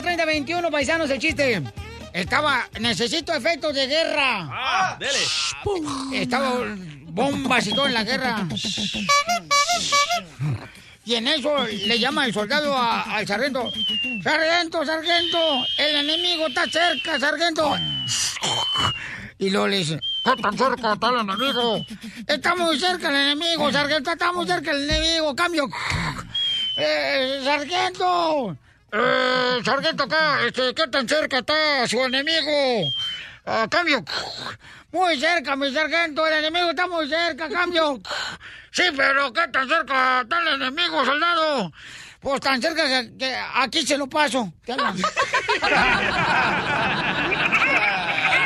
8 triple 8 30 21 paisanos el chiste. Estaba, necesito efectos de guerra. Ah, dele. Estaba bombas y todo en la guerra. Y en eso le llama el soldado a- al sargento. Sargento, sargento, el enemigo está cerca, sargento. Y luego le dice, ¿qué tan cerca está el enemigo? Está muy cerca el enemigo, sargento, está muy cerca el enemigo, cambio. Eh, sargento, eh, sargento acá, este, ¿qué tan cerca está su enemigo? Ah, cambio. Muy cerca, mi sargento, el enemigo está muy cerca, cambio. Sí, pero ¿qué tan cerca está el enemigo, soldado? Pues tan cerca que, que aquí se lo paso. ¿Qué hablan?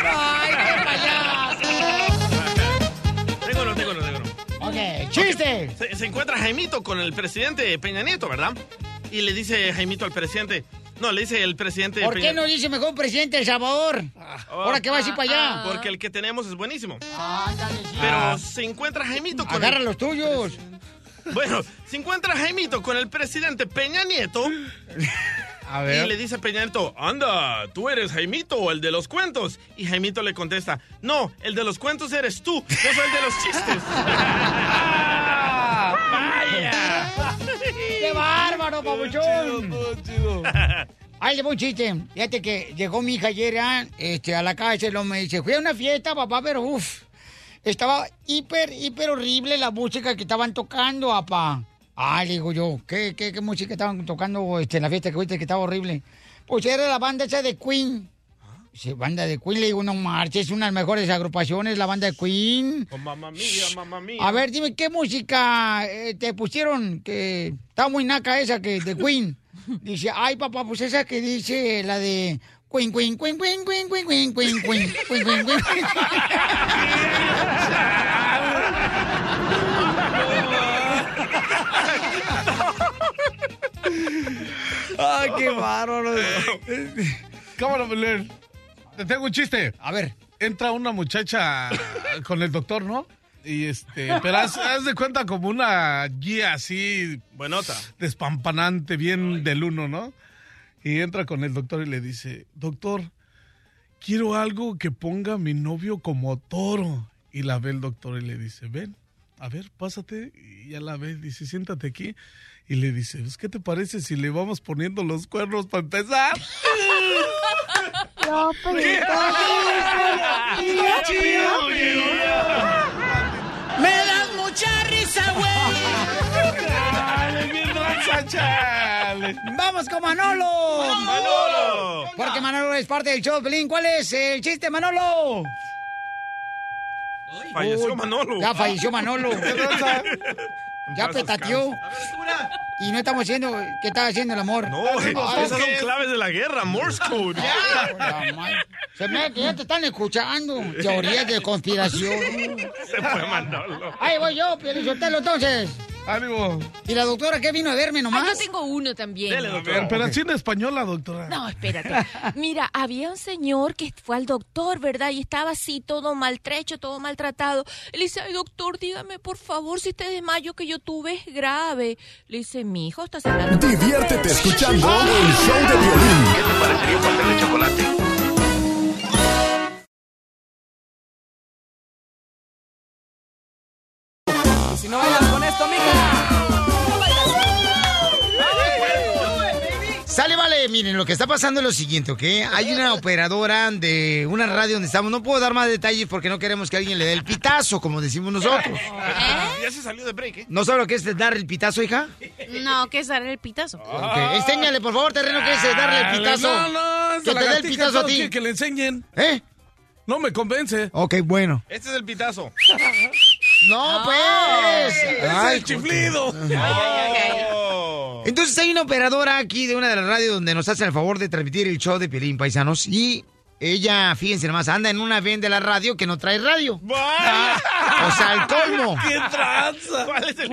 ¡Ay, qué payaso! Tengo uno, tengo uno, tengo uno. Ok, chiste. Se, se encuentra Jaimito con el presidente Peña Nieto, ¿verdad? Y le dice Jaimito al presidente. No, le dice el presidente ¿Por qué no dice mejor presidente de El Salvador? Ahora que va a ir para allá. Porque el que tenemos es buenísimo. Ándale, sí. Pero se encuentra Jaimito con Agarra los tuyos. Bueno, se encuentra Jaimito con el presidente Peña Nieto. A Y le dice Peña Nieto, anda, tú eres Jaimito, el de los cuentos. Y Jaimito le contesta, no, el de los cuentos eres tú, yo soy el de los chistes. ¡Qué bárbaro, papuchón! Ay, le voy un chiste. Fíjate que llegó mi hija ayer ah, este, a la casa y lo me dice, fui a una fiesta, papá, pero uff, estaba hiper, hiper horrible la música que estaban tocando, papá. Ay, le digo yo, ¿qué, qué, qué música estaban tocando este, en la fiesta que fuiste que estaba horrible? Pues era la banda esa de Queen. Sí, banda de Queen, le digo, no marches, es una de las mejores agrupaciones, la banda de Queen. Oh, mamá mía, mamá mía. A ver, dime, ¿qué música eh, te pusieron? Que está muy naca esa que de Queen. Dice, ay, papá, pues esa que dice la de Queen, Queen, Queen, Queen, Queen, Queen, Queen, Queen, Queen, Queen, Queen, Queen. Ay, qué bárbaro. Cámara, Belén. Te tengo un chiste. A ver. Entra una muchacha con el doctor, ¿no? Y este, pero haz, haz de cuenta como una guía así. Buenota. Despampanante, bien del uno, ¿no? Y entra con el doctor y le dice, doctor, quiero algo que ponga a mi novio como toro. Y la ve el doctor y le dice, ven, a ver, pásate. Y ya la ve, dice, siéntate aquí. Y le dice, ¿qué te parece si le vamos poniendo los cuernos para empezar? ¡Me das mucha risa, güey! ¡Vamos con Manolo! ¡Manolo! Porque Manolo es parte del show, Pelín. ¿Cuál es el chiste, Manolo? Falleció Manolo. Ya falleció Manolo. Ya petateó. Y no estamos haciendo que estaba haciendo el amor. No, Ah, esas son ¿qué? claves de la guerra, Morse code. Madre. Se me que ya te están escuchando. Teorías de conspiración. Se fue Manolo. Ahí voy yo, Pielichotelo, entonces. Ánimo. ¿Y la doctora qué vino a verme Ah, nomás? yo tengo uno también. Dele, A doctora. ver, pero así en española, doctora. No, espérate. Mira, había un señor que fue al doctor, ¿verdad? Y estaba así, todo maltrecho, todo maltratado. Le dice, ay, doctor, dígame, por favor, si este desmayo que yo tuve es grave. Le dice, mi hijo, estás hablando... Diviértete escuchando el show de violín. ¿Qué te parecería un pastel de chocolate? Si no bailas con esto, mija. Sale, vale, miren, lo que está pasando es lo siguiente, ¿ok? Hay una operadora de una radio donde estamos. No puedo dar más detalles porque no queremos que alguien le dé el pitazo, como decimos nosotros. Ya se salió de break, ¿eh? ¿No sabe lo que es dar el pitazo, hija? No, que es dar el pitazo. Ok, Enséñale, por favor, terreno, que es darle el pitazo. No, no, que te dé el pitazo a ti. quiere que le enseñen. ¿Eh? No me convence. Ok, bueno. Este es el pitazo. No, pues. Es Ay, el chiflido. Entonces hay una operadora aquí de una de las radios donde nos hacen el favor de transmitir el show de Piolín Paisanos y ella, fíjense nomás, anda en una ven de la radio que no trae radio. Ah, o sea, el colmo. ¡Qué tranza! ¿Cuál es el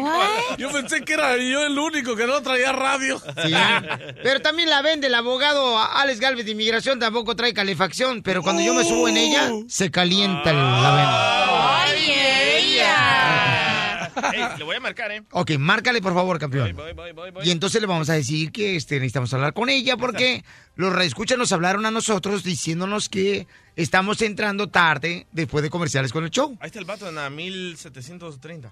Yo pensé que era yo el único que no traía radio. Sí. Pero también la vende el abogado Alex Galvez de Inmigración, tampoco trae calefacción, pero cuando yo me subo en ella, se calienta la venda. ¡Ay, ella! Ey, le voy a marcar, ¿eh? Ok, márcale por favor, campeón. Voy, voy, voy, voy. Y entonces le vamos a decir que este, necesitamos hablar con ella porque los reescuchas nos hablaron a nosotros diciéndonos que estamos entrando tarde después de comerciales con el show. Ahí está el vato en la 1730.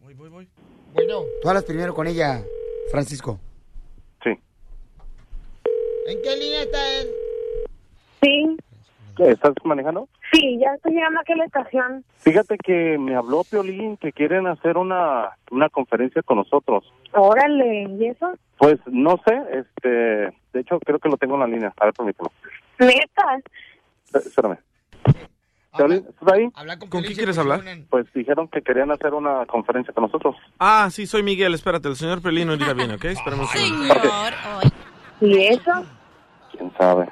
Voy, voy, voy. Bueno. Tú hablas primero con ella, Francisco. Sí. ¿En qué línea está él? Sí, ¿Estás manejando? Sí, ya estoy llegando aquí a la estación. Fíjate que me habló Piolín que quieren hacer una, una conferencia con nosotros. Órale, ¿y eso? Pues no sé, este, de hecho creo que lo tengo en la línea. A ver, permíteme. ¿Neta? Eh, Espérame. Piolín, ¿estás ahí? Habla con ¿Con Piolín, quién quieres hablar? Pues dijeron que querían hacer una conferencia con nosotros. Ah, sí, soy Miguel. Espérate, el señor Pelino diga bien, ¿ok? Esperemos. Señor, ¿Y eso? ¿Quién sabe?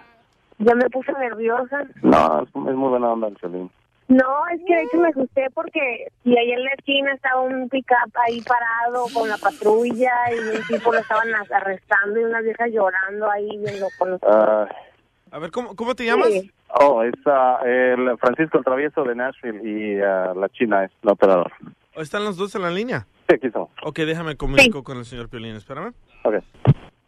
Ya me puse nerviosa. No, es, es muy buena onda el Piolín. No, es que de hecho me asusté porque y ahí en la esquina estaba un pick-up ahí parado con la patrulla y un tipo lo estaban as- arrestando y una vieja llorando ahí viendo con los... Ah, A ver, ¿cómo, cómo te llamas? Sí. oh, es ah, el Francisco el Travieso de Nashville y ah, la China es la operador. ¿O ¿Están los dos en la línea? Sí, aquí estamos. Ok, déjame comunico con el señor Piolín. Espérame. Ok.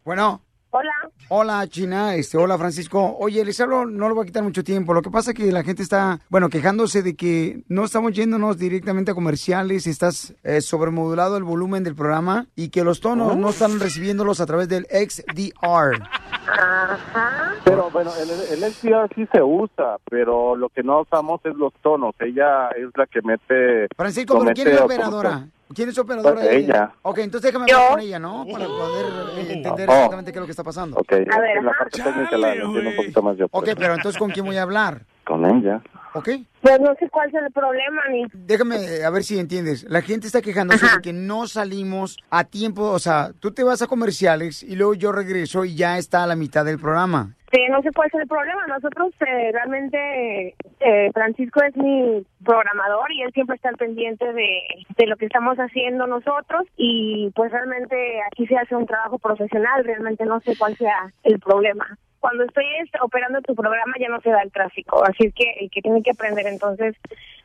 Bueno. Hola. Hola, China. Este, hola, Francisco. Oye, les hablo, no le voy a quitar mucho tiempo. Lo que pasa es que la gente está, bueno, quejándose de que no estamos yéndonos directamente a comerciales, estás eh, sobremodulado el volumen del programa y que los tonos no están recibiéndolos a través del XDR. Ajá. Pero bueno, el, el SDR sí se usa, pero lo que no usamos es los tonos. Ella es la que mete... Francisco, ¿pero quién es la operadora? ¿Quién es operadora? Pues ella. Ok, entonces déjame hablar con ella, ¿no? Para poder eh, entender Oh. exactamente qué es lo que está pasando. Ok, A ver, en la parte técnica la entiendo un poquito más yo. Ok, pero entonces ¿con quién voy a hablar? Con ella. ¿Ok? Pues no sé cuál es el problema ni... Déjame eh, a ver si entiendes. La gente está quejándose de que no salimos a tiempo. O sea, tú te vas a comerciales y luego yo regreso y ya está a la mitad del programa. Sí, no sé cuál es el problema. Nosotros eh, realmente, eh, Francisco es mi programador y él siempre está al pendiente de, de lo que estamos haciendo nosotros y pues realmente aquí se hace un trabajo profesional. Realmente no sé cuál sea el problema. Cuando estoy operando tu programa ya no se da el tráfico, así que el que tiene que aprender entonces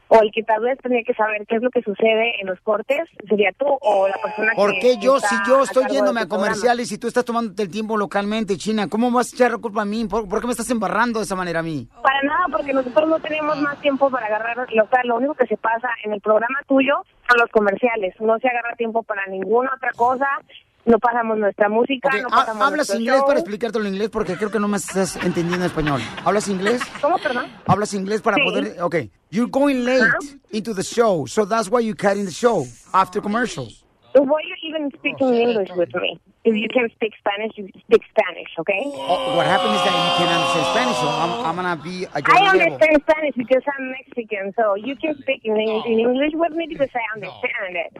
o el que tal vez tenía que saber qué es lo que sucede en los cortes sería tú o la persona ¿Por que qué yo, si yo estoy yéndome a comerciales y tú estás tomando el tiempo localmente, China? ¿Cómo vas a echar la culpa a mí? ¿Por, por qué me estás embarrando de esa manera a mí? Para nada, porque nosotros no tenemos más tiempo para agarrar local. Lo único que se pasa en el programa tuyo son los comerciales. No se agarra tiempo para ninguna otra cosa. No pasamos nuestra música, Ok, no ha- pasamos ¿Hablas inglés show. para explicártelo en inglés? Porque creo que no me estás entendiendo español. ¿Hablas inglés? ¿Cómo, perdón? ¿Hablas inglés para Sí. poder...? Ok. You're going late into the show, so that's why you cut in the show after commercials. Why you even speaking English with me? If you can speak Spanish, you speak Spanish, okay? Oh, what happened is that you can understand Spanish, so I'm, I'm gonna be I your level. understand Spanish because I'm Mexican, so you can speak in, in English with me because I understand it.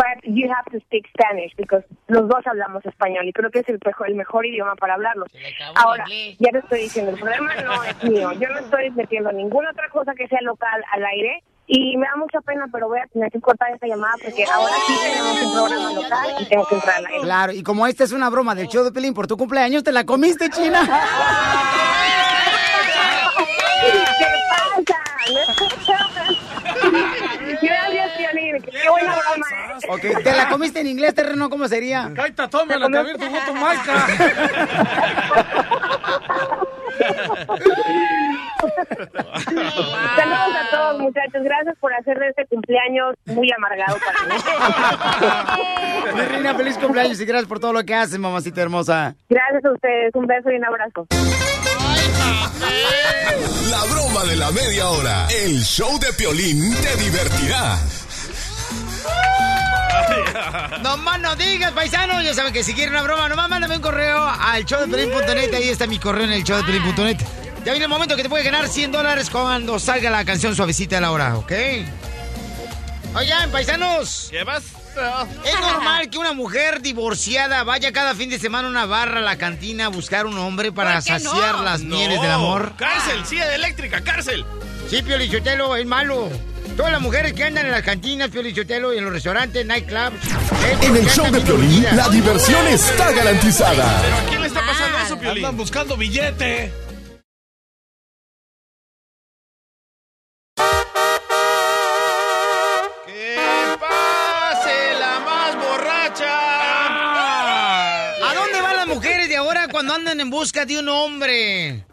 But you have to speak Spanish because los dos hablamos español y creo que es el mejor, el mejor idioma para hablarlo. Ahora, ya te estoy diciendo, el problema no es mío. Yo no estoy metiendo ninguna otra cosa que sea local al aire y me da mucha pena, pero voy a tener que cortar esta llamada porque ahora sí tenemos un programa local y tengo que entrar al aire. Claro, y como esta es una broma del show de Pelín por tu cumpleaños, ¿te la comiste, China? ¿Qué pasa? Gracias, Piolín. Qué buena broma. ¿eh? Ok, ¿te la comiste en inglés, terreno? ¿Cómo sería? Caita, tómala, que abierto tu marca. Saludos a todos, muchachos. Gracias por hacer de este cumpleaños muy amargado para mí. Mi reina, feliz cumpleaños y gracias por todo lo que haces, mamacita hermosa. Gracias a ustedes. Un beso y un abrazo. La broma de la media hora. El show de Piolín te divertirá. No más no digas, paisano. Ya saben que si quieren una broma, nomás mándame un correo al showdepelín.net. Ahí está mi correo en el showdepelín.net. Ya viene el momento que te puede ganar 100 dólares cuando salga la canción suavecita de la hora, ¿ok? Oigan, paisanos. ¿Qué vas? ¿Es normal que una mujer divorciada vaya cada fin de semana a una barra a la cantina a buscar un hombre para saciar las No. mieles del amor? Cárcel, silla eléctrica, cárcel. Sí, Pio Lichotelo, es malo. Todas las mujeres que andan en las cantinas, Pio Lichotelo, y en los restaurantes, nightclubs. En el show de Piolín, la diversión está garantizada. ¿Pero a quién le está pasando eso, Piolín? Andan buscando billete. ¡Que pase la más borracha! ¿A dónde van las mujeres de ahora cuando andan en busca de un hombre?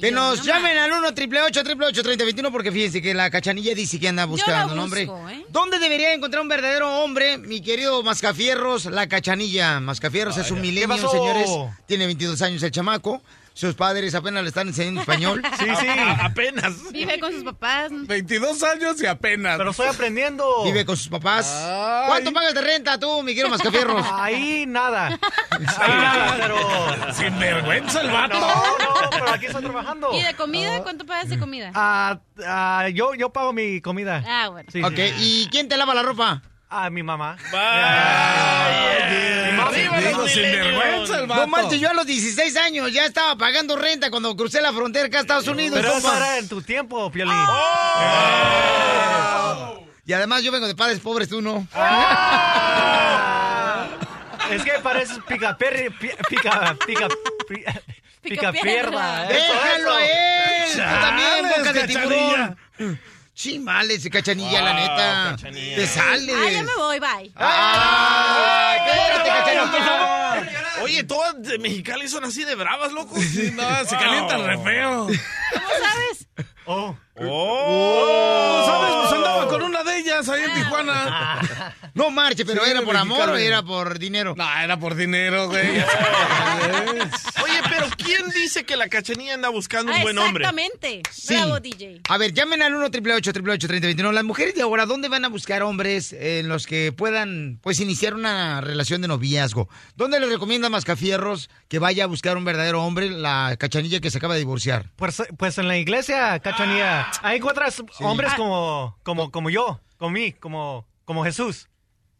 Que nos no llamen al 1 888 3021 porque fíjense que la cachanilla dice que anda buscando un hombre. ¿eh? ¿Dónde debería encontrar un verdadero hombre, mi querido Mascafierros, la cachanilla? Mascafierros es un milenio, señores. Tiene 22 años el chamaco. Sus padres apenas le están enseñando español. Sí, sí. A- apenas. Vive con sus papás. 22 años y apenas. Pero estoy aprendiendo. Vive con sus papás. Ay. ¿Cuánto pagas de renta tú, mi querido Mascafierros? Ahí nada. Ahí nada, pero. Sin vergüenza el vato. No, no, pero aquí estoy trabajando. ¿Y de comida? ¿Cuánto pagas de comida? Ah, ah, yo, yo pago mi comida. Ah, bueno. Sí, ok, sí. ¿y quién te lava la ropa? Ah, mi mamá. Digo, ¡Viva los sin millennials! vergüenza el vato. No manches, yo a los 16 años ya estaba pagando renta cuando crucé la frontera acá a Estados Unidos. Pero eso era en tu tiempo, Piolín. Y además yo vengo de padres pobres, tú no. Ah. Es que pareces pica perri, pi- pica, pica, pi- pica pierna. ¡Déjalo a él! Tú también, boca de tiburón. Chimales, cachanilla, la neta. Cachanilla. Te sales. Ah, ya me voy, bye. ¡Ay, espérate, cachanilla! Oye, todas de Mexicali son así de bravas, loco. Sí, no, se calientan re feo. ¿Cómo sabes? Oh. ¡Oh! ¿Sabes? Pues andaba con una de ellas ahí en Tijuana. No marche, pero Sí, ¿era por amor o era por dinero? No, era por dinero, güey. Oye, pero ¿quién dice que la cachanilla anda buscando un Ah, buen hombre? exactamente. Sí. Bravo, DJ. A ver, llamen al 1 888 3021 Las mujeres de ahora, ¿dónde van a buscar hombres en los que puedan, pues, iniciar una relación de noviazgo? ¿Dónde les recomienda Mascafierros que vaya a buscar un verdadero hombre, la cachanilla que se acaba de divorciar? Pues, pues en la iglesia, cachanía, ahí encuentras hombres Ah. como, como, como yo, como mí, como, como Jesús.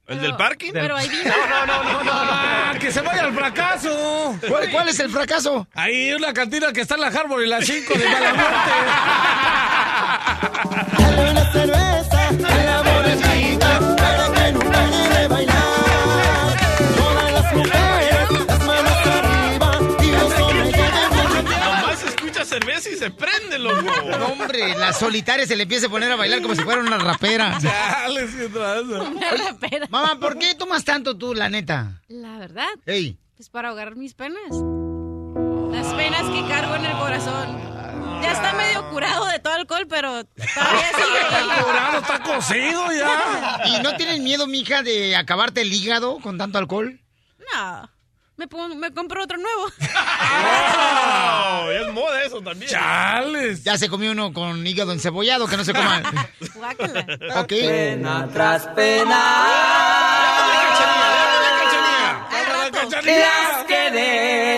¿El del parking? Pero ahí vino. No, no, no, no, no. ¡Ah, que se vaya al fracaso! ¿Cuál, cuál es el fracaso? Ahí una cantina que está en la Harbor y la 5 de mala muerte. Cerveza y se prende, loco. No, hombre, la solitaria se le empieza a poner a bailar como si fuera una rapera. Chale, traza. Una rapera. Mamá, ¿por qué tomas tanto tú, la neta? La verdad, Ey, pues para ahogar mis penas. Las penas que cargo en el corazón. Ya está medio curado de todo alcohol, pero todavía sigue ahí. Curado, está cocido ya. ¿y no tienes miedo, mija, de acabarte el hígado con tanto alcohol? No. Me, pongo- me compro otro nuevo. Oh, es moda eso también. Chales. Ya se comió uno con hígado encebollado, que no se coma. Guácala. ok. Pena tras pena. Al rato. Las que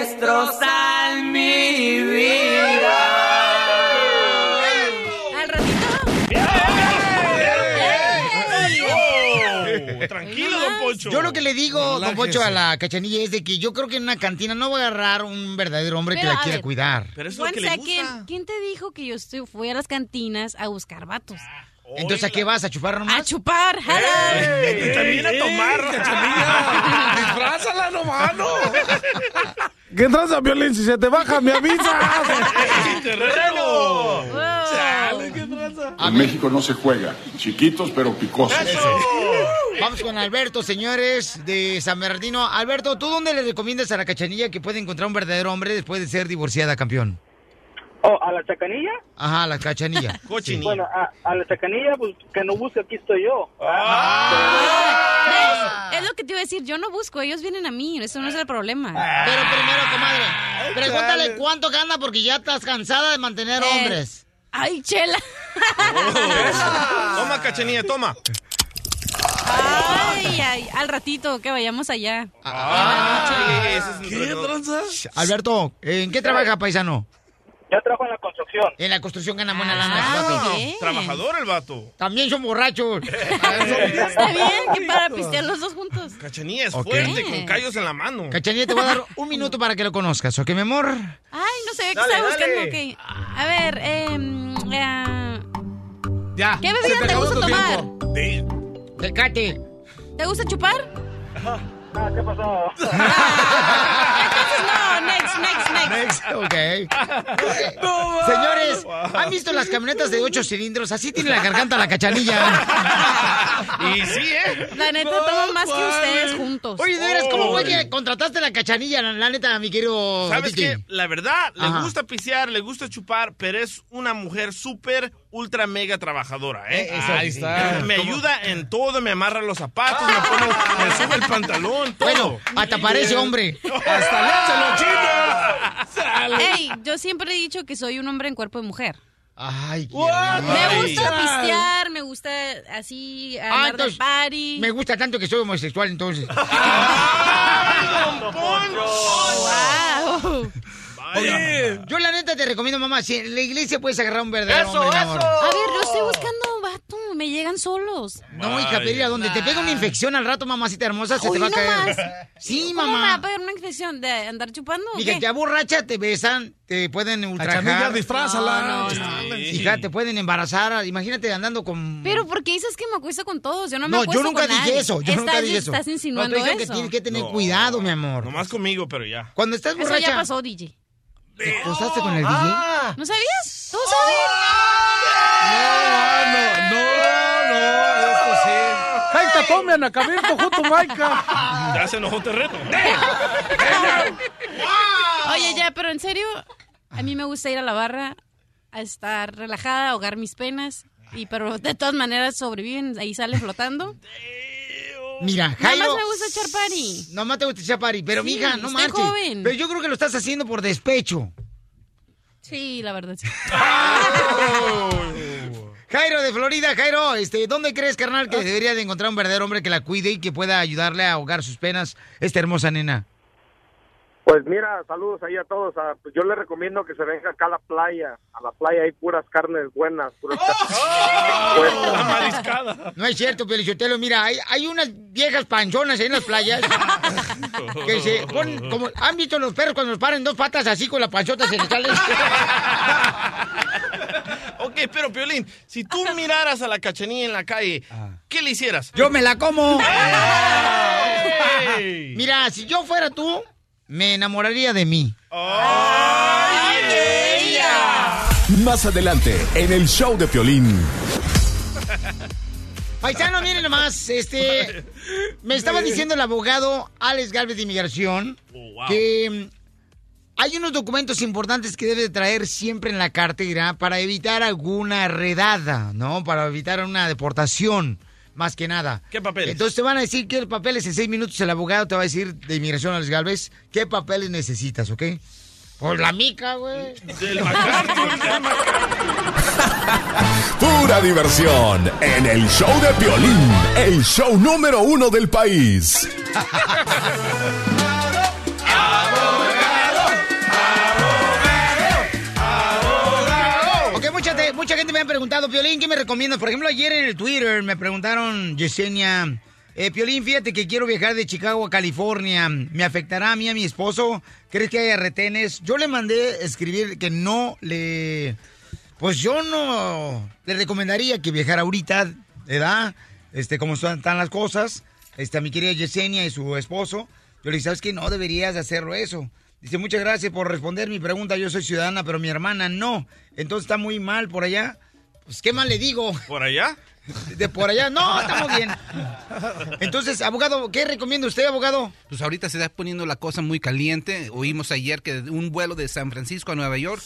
destrozan mi vida. Al ratito. Oh, tranquilo, Poncho. Yo lo que le digo, don. Pocho, a la cachanilla es de que yo creo que en una cantina no va a agarrar un verdadero hombre que la quiera ver. cuidar. Pero eso es lo que le gusta. ¿Quién te dijo que yo estoy, fui a las cantinas a buscar vatos? Entonces, ¿a qué vas? ¿A chupar A chupar, hello. Y también a tomar. Cachanilla, disfrázala nomás, ¿no? ¿Qué tranza, Violín? Si se te baja, me avisas. ¡Terreno! Chale, ¿qué tranza? A En México no se juega. Chiquitos pero picosos. Vamos con Alberto, señores, de San Bernardino. Alberto, ¿tú dónde le recomiendas a la cachanilla que puede encontrar un verdadero hombre después de ser divorciada, campeón? Oh, ¿a la chacanilla? Ajá, la cachanilla. Cochinilla. Bueno, a, a la chacanilla, pues que no busque, aquí estoy yo. ¿Ves? Es lo que te iba a decir. Yo no busco, ellos vienen a mí. Eso no es el problema. Pero primero, comadre, pregúntale cuánto gana porque ya estás cansada de mantener Eh. hombres. Ay, chela. Toma, cachanilla, toma. Ay, ay. Al ratito que vayamos allá. Ah, es un ¿Qué reto. tranza? Alberto, ¿en qué trabaja, paisano? Yo trabajo en la construcción. En la construcción gana buena Ah, lana. el vato. Trabajador el vato. También son borrachos. Está bien, que para pistear los dos juntos. Cachanilla es Ok. fuerte, con callos en la mano. Cachanilla, te voy a dar un minuto para que lo conozcas, ¿ok, mi amor? Ay, no sé, ¿qué Dale, estaba buscando? dale. Ok. A ver, eh, eh, Ya. ¿qué bebida te gusta tomar? tiempo. Tecate. ¿Te gusta chupar? Ah, ¿Qué pasó? Entonces no, next, next, next. Ok. Señores, ¿han visto las camionetas de ocho cilindros? Así tiene la garganta la cachanilla. Y sí, ¿eh? La neta tomo más que ustedes juntos. Oye, de veras, ¿cómo fue que contrataste la cachanilla, la, la neta, mi querido ¿Sabes DJ? qué? La verdad, le Ajá. gusta pisear, le gusta chupar, pero es una mujer súper, ultra, mega trabajadora, ¿eh? Eh, Ahí sí. está. Me ¿Cómo? ayuda en todo, me amarra los zapatos, me, pone, me sube el pantalón, todo. Bueno, hasta parece hombre. ¡Hasta chino! Ey, yo siempre he dicho que soy un hombre en cuerpo de mujer. Ay, qué Me gusta pistear, me gusta así Ah, andar de entonces, party. me gusta tanto que soy homosexual, entonces. Wow. Oye, yo la neta te recomiendo, mamá, si en la iglesia puedes agarrar un verdadero Eso, hombre, amor. A ver, yo estoy buscando vato, me llegan solos. No, hija, pero mira, donde te pega una infección al rato, mamacita hermosa, se te va a caer. nomás. Sí, ¿Cómo me va mamá. a pegar una infección de andar chupando? o Mija, qué? te aborracha, te besan, te pueden ultrajar. Disfrázala. No, no, no. Hija, te pueden embarazar. Imagínate andando con... Pero ¿por qué dices que me acuesto con todos? Yo no me No, acuesto yo nunca con dije nadie. eso. Yo estás, nunca dije eso. Estás insinuando no, te dije eso. que tienes que tener No. cuidado, mi amor. Nomás conmigo, pero ya. Cuando estás Eso borracha... ya pasó, DJ. ¿Te acostaste con el DJ? ¿No sabías? ¿Tú sabías? No, no, no, esto sí. Jaita, tome a Nacabirto junto, Maica. Ya se enojó terreno. Oye, ya, pero en serio, a mí me gusta ir a la barra a estar relajada, ahogar mis penas. Y pero de todas maneras sobreviven, ahí sale flotando. Mira, Jairo... más me gusta echar party. No más te gusta echar party, pero Sí, mija, no estoy marches. joven. Pero yo creo que lo estás haciendo por despecho. Sí, la verdad. sí. Jairo de Florida, Jairo, este, ¿dónde crees, carnal, que debería de encontrar un verdadero hombre que la cuide y que pueda ayudarle a ahogar sus penas, esta hermosa nena? Pues mira, saludos ahí a todos. Ah, pues yo le recomiendo que se venga acá a la playa. A la playa hay puras carnes buenas. Puras carnes No es cierto, Pelichotelo. Mira, hay, hay unas viejas panchonas en las playas que se ponen como... ¿Han visto los perros cuando los paran dos patas así con la panchota se les sale? Ok, pero Piolín, si tú miraras a la cachanilla en la calle, ¿qué le hicieras? Yo me la como. Mira, si yo fuera tú, me enamoraría de mí. Más adelante, en el show de Piolín. Paisano, miren nomás, este, me estaba diciendo el abogado Alex Galvez de Inmigración que mm, hay unos documentos importantes que debe de traer siempre en la cartera para evitar alguna redada, ¿no? Para evitar una deportación, más que nada. ¿Qué papeles? Entonces te van a decir qué papeles en seis minutos el abogado te va a decir de Inmigración Alex Galvez qué papeles necesitas, ¿ok? Por la mica, güey. Del MacArthur, del Pura diversión en el show de Piolín, el show número uno del país. te- mucha gente me ha preguntado, Piolín, ¿qué me recomiendas? Por ejemplo, ayer en el Twitter me preguntaron, Yesenia, eh, Piolín, fíjate que quiero viajar de Chicago a California. ¿Me afectará a mí, a mi esposo? ¿Crees que haya retenes? Yo le mandé escribir que no le... Pues yo no le recomendaría que viajara ahorita, ¿verdad? Este, como están las cosas. Este, mi querida Yesenia y su esposo. Yo le dije, ¿sabes qué? No deberías de hacerlo eso. Dice, muchas gracias por responder mi pregunta. Yo soy ciudadana, pero mi hermana no. Entonces está muy mal por allá. Pues, ¿qué más le digo? ¿Por allá? De por allá. No, estamos bien. Entonces, abogado, ¿qué recomienda usted, abogado? Pues ahorita se está poniendo la cosa muy caliente. Oímos ayer que un vuelo de San Francisco a Nueva York,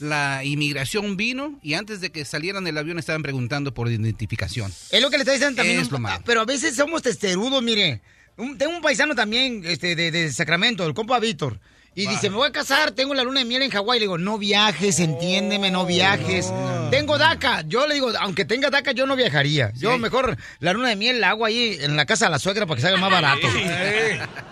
la inmigración vino y antes de que salieran del avión estaban preguntando por identificación. Es lo que le está diciendo también. Es un- lo malo. Pero a veces somos testerudos, mire. Un- tengo un paisano también este, de, de Sacramento, el compa Víctor. Y dice, me voy a casar, tengo la luna de miel en Hawái. Le digo, no viajes, entiéndeme, no viajes. Tengo DACA. Yo le digo, aunque tenga DACA, yo no viajaría. Yo mejor la luna de miel la hago ahí en la casa de la suegra para que salga más barato.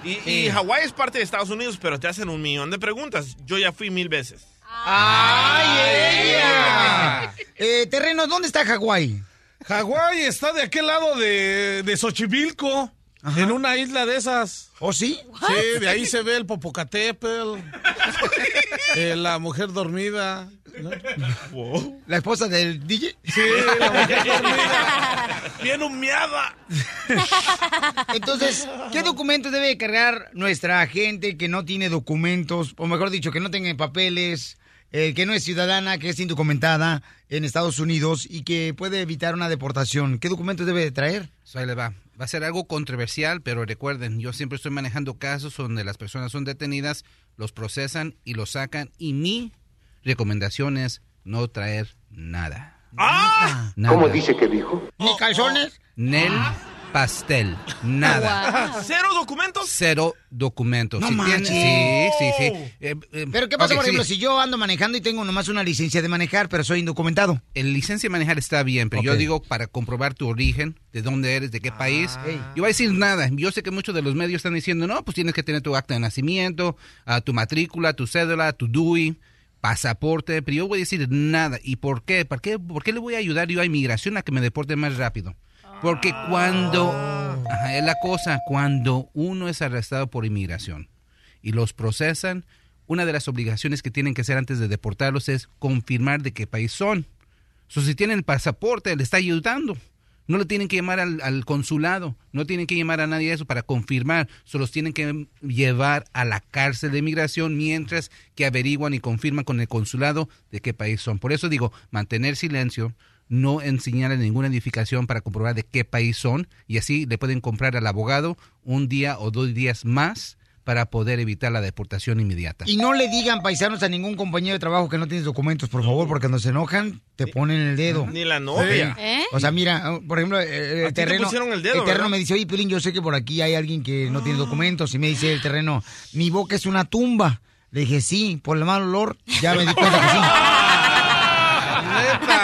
Y, y Hawái es parte de Estados Unidos, pero te hacen un millón de preguntas. Yo ya fui mil veces. ¡Ay, ella! Eh, terreno, ¿dónde está Hawái? Hawái está de aquel lado de, de Xochimilco, en una isla de esas. ¿Oh, sí? Sí, de ahí se ve el Popocatépetl, eh, la mujer dormida. ¿no? ¿La esposa del DJ? Sí, la mujer dormida. Bien humeada. Entonces, ¿qué documentos debe cargar nuestra gente que no tiene documentos, o mejor dicho, que no tenga papeles, eh, que no es ciudadana, que es indocumentada en Estados Unidos y que puede evitar una deportación? ¿Qué documentos debe de traer? So, ahí le va. Va a ser algo controversial, pero recuerden, yo siempre estoy manejando casos donde las personas son detenidas, los procesan y los sacan. Y mi recomendación es no traer nada. ¡Ah! Nada. ¿Cómo dice que dijo? ¿Ni calzones? Nel pastel. Nada. ¿Cero documentos? Cero documentos. No Si tiene- manches. sí, sí, sí. Eh, eh, Pero ¿qué pasa, por ejemplo, sí. si yo ando manejando y tengo nomás una licencia de manejar, pero soy indocumentado? El licencia de manejar está bien, pero yo digo para comprobar tu origen, de dónde eres, de qué Ah. país. Yo voy a decir nada. Yo sé que muchos de los medios están diciendo, no, pues tienes que tener tu acta de nacimiento, ah, tu matrícula, tu cédula, tu DUI, pasaporte, pero yo voy a decir nada. ¿Y por qué? ¿Por qué, por qué le voy a ayudar yo a inmigración a que me deporte más rápido? Porque cuando, es la cosa, cuando uno es arrestado por inmigración y los procesan, una de las obligaciones que tienen que hacer antes de deportarlos es confirmar de qué país son. So, si tienen el pasaporte, le está ayudando. No le tienen que llamar al, consulado, no tienen que llamar a nadie eso para confirmar. Solo los tienen que llevar a la cárcel de migración mientras que averiguan y confirman con el consulado de qué país son. Por eso digo, mantener silencio, no enseñar en ninguna edificación para comprobar de qué país son y así le pueden comprar al abogado un día o dos días más para poder evitar la deportación inmediata. Y no le digan paisanos a ningún compañero de trabajo que no tienes documentos, por favor, porque cuando se enojan te ponen el dedo. Ni la novia. ¿Eh? O sea, mira, por ejemplo, eh, el te terreno, el terreno me dice, oye, Pilín, yo sé que por aquí hay alguien que no tiene documentos. Y me dice el terreno, mi boca es una tumba. Le dije, sí, por el mal olor, ya me di cuenta que sí.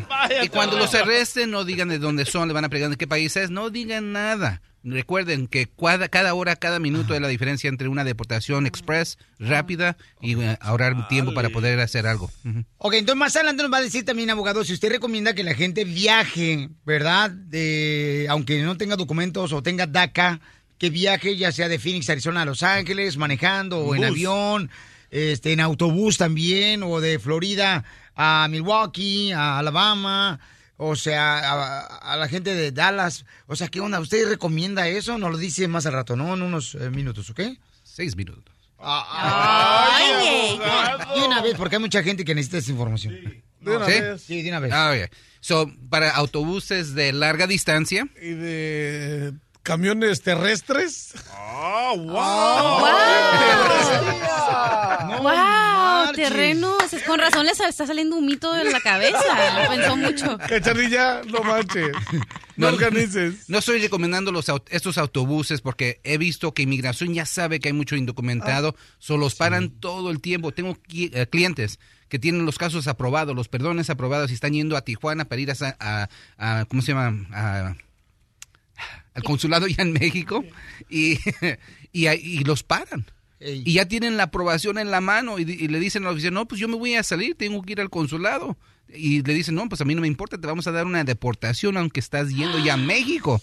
Y cuando los arresten, no digan de dónde son, le van a preguntar de qué país es, no digan nada. Recuerden que cada, cada hora, cada minuto es la diferencia entre una deportación express rápida y eh, ahorrar tiempo para poder hacer algo. Ujú. Ok, entonces más adelante nos va a decir también, abogado, si usted recomienda que la gente viaje, ¿verdad? De, aunque no tenga documentos o tenga DACA, que viaje ya sea de Phoenix, Arizona a Los Ángeles, manejando o en Bus. avión, este, en autobús también, o de Florida a Milwaukee, a Alabama, o sea, a, a la gente de Dallas. O sea, ¿qué onda? ¿Usted recomienda eso? Nos lo dice más al rato, ¿no? En unos eh, minutos, ¿ok? Seis minutos. Ay, De una vez, porque hay mucha gente que necesita esa información. De una ¿Sí? vez. Sí, de una vez. Ah, ok. So, para autobuses de larga distancia, Y de camiones terrestres. ¡Oh, No ¡Wow! Es con razón les está saliendo un mito de la cabeza. Lo pensó mucho. Cacharilla, no manches. No organices. No estoy recomendando los, aut- estos autobuses porque he visto que inmigración ya sabe que hay mucho indocumentado, solo los paran todo el tiempo. Tengo eh, clientes que tienen los casos aprobados, los perdones aprobados y están yendo a Tijuana para ir a, sa- a- a- ¿cómo se llama? A- al consulado ya en México y, y los paran. Y ya tienen la aprobación en la mano y, le dicen a la oficina, no, pues yo me voy a salir, tengo que ir al consulado. Y le dicen, no, pues a mí no me importa, te vamos a dar una deportación aunque estás yendo ya a México.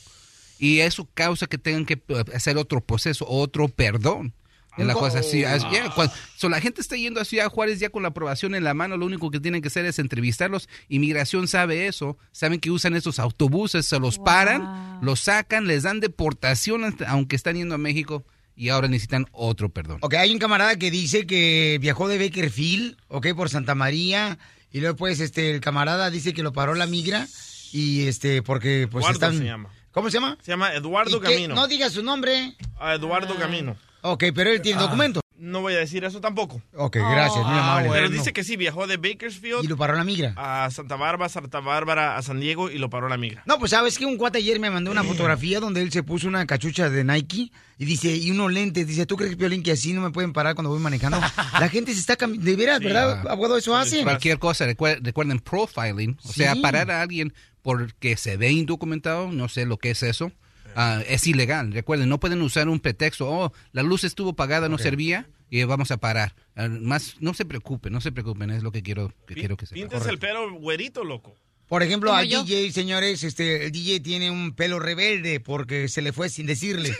Y eso causa que tengan que eh, hacer otro proceso, otro perdón. Es la cosa así. as- ya, cuan- so, la gente está yendo a Ciudad Juárez ya con la aprobación en la mano. Lo único que tienen que hacer es entrevistarlos. Inmigración sabe eso. Saben que usan esos autobuses, se los paran, los sacan, les dan deportación hasta- aunque están yendo a México y ahora necesitan otro perdón. Ok, hay un camarada que dice que viajó de Bakerfield, ok, por Santa María, y luego pues este, el camarada dice que lo paró la migra, y este, porque pues Eduardo están... se llama. ¿Cómo se llama? Se llama Eduardo. Camino. No diga su nombre. A Eduardo Camino. Ok, pero él tiene Ah. documentos. No voy a decir eso tampoco. Ok, gracias, muy amable. Pero dice que sí, viajó de Bakersfield Y lo paró la migra. a Santa Bárbara, Santa Bárbara, a San Diego y lo paró la migra. No, pues sabes que un cuate ayer me mandó una fotografía donde él se puso una cachucha de Nike y dice, y unos lentes, dice, ¿tú crees, Piolín, que así no me pueden parar cuando voy manejando? La gente se está cambiando, de veras, ¿verdad, abogado? Eso hace. Cualquier cosa, recuer- recuerden profiling, o sea, parar a alguien porque se ve indocumentado, no sé lo que es eso, ah, es ilegal. Recuerden, no pueden usar un pretexto, oh, la luz estuvo apagada, no servía, y vamos a parar. Ah, Más, no se preocupen, no se preocupen, es lo que quiero que, quiero que sepan. Pintes el pelo güerito, loco. Por ejemplo, al yo. DJ, señores, este, el DJ tiene un pelo rebelde porque se le fue sin decirle.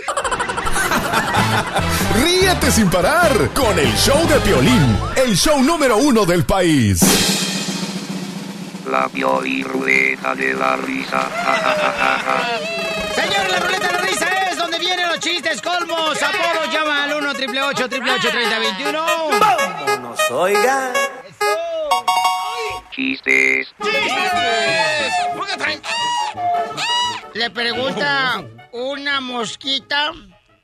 Ríete sin parar con el show de Piolín, el show número uno del país. La Pioliruleta de la risa. Señor, chistes colmos. Apolo llama al 1 888 888 3021 Vámonos, oiga. Chistes. Le pregunta una mosquita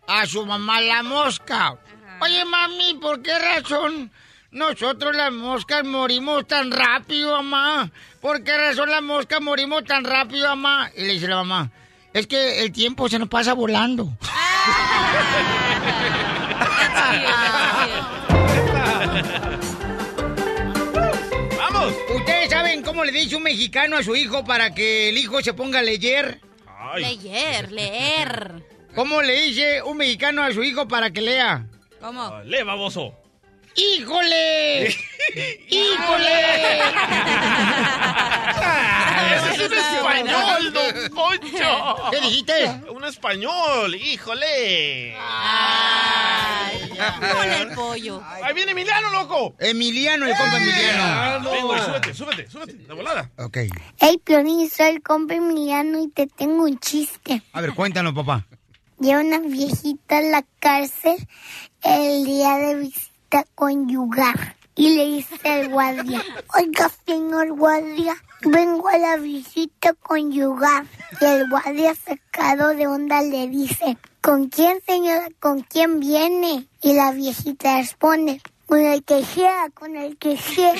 a su mamá la mosca. Oye, mami, ¿por qué razón nosotros las moscas morimos tan rápido, mamá? ¿Por qué razón las moscas morimos tan rápido, mamá? Y le dice la mamá, es que el tiempo se nos pasa volando. ¡Vamos! ¿Ustedes saben cómo le dice un mexicano a su hijo para que el hijo se ponga a leer? Leer, leer. ¿Cómo le dice un mexicano a su hijo para que lea? ¿Cómo? ¡Le, baboso! ¡Híjole! ¡Híjole! ¡Ese es un español, don Poncho! ¿Qué dijiste? Un español, híjole. Con el pollo. Ahí viene Emiliano, loco. Emiliano, el compa Emiliano. Súbete, súbete, súbete, de volada. Ok. Hey, Piolín, soy el compa Emiliano y te tengo un chiste. A ver, cuéntanos, papá. Lleva una viejita a la cárcel el día de visita conyugar. Y le dice al guardia, oiga, señor guardia, vengo a la visita conyugar. Y el guardia sacado de onda le dice, ¿con quién, señora? ¿Con quién viene? Y la viejita responde, con el que sea, con el que sea.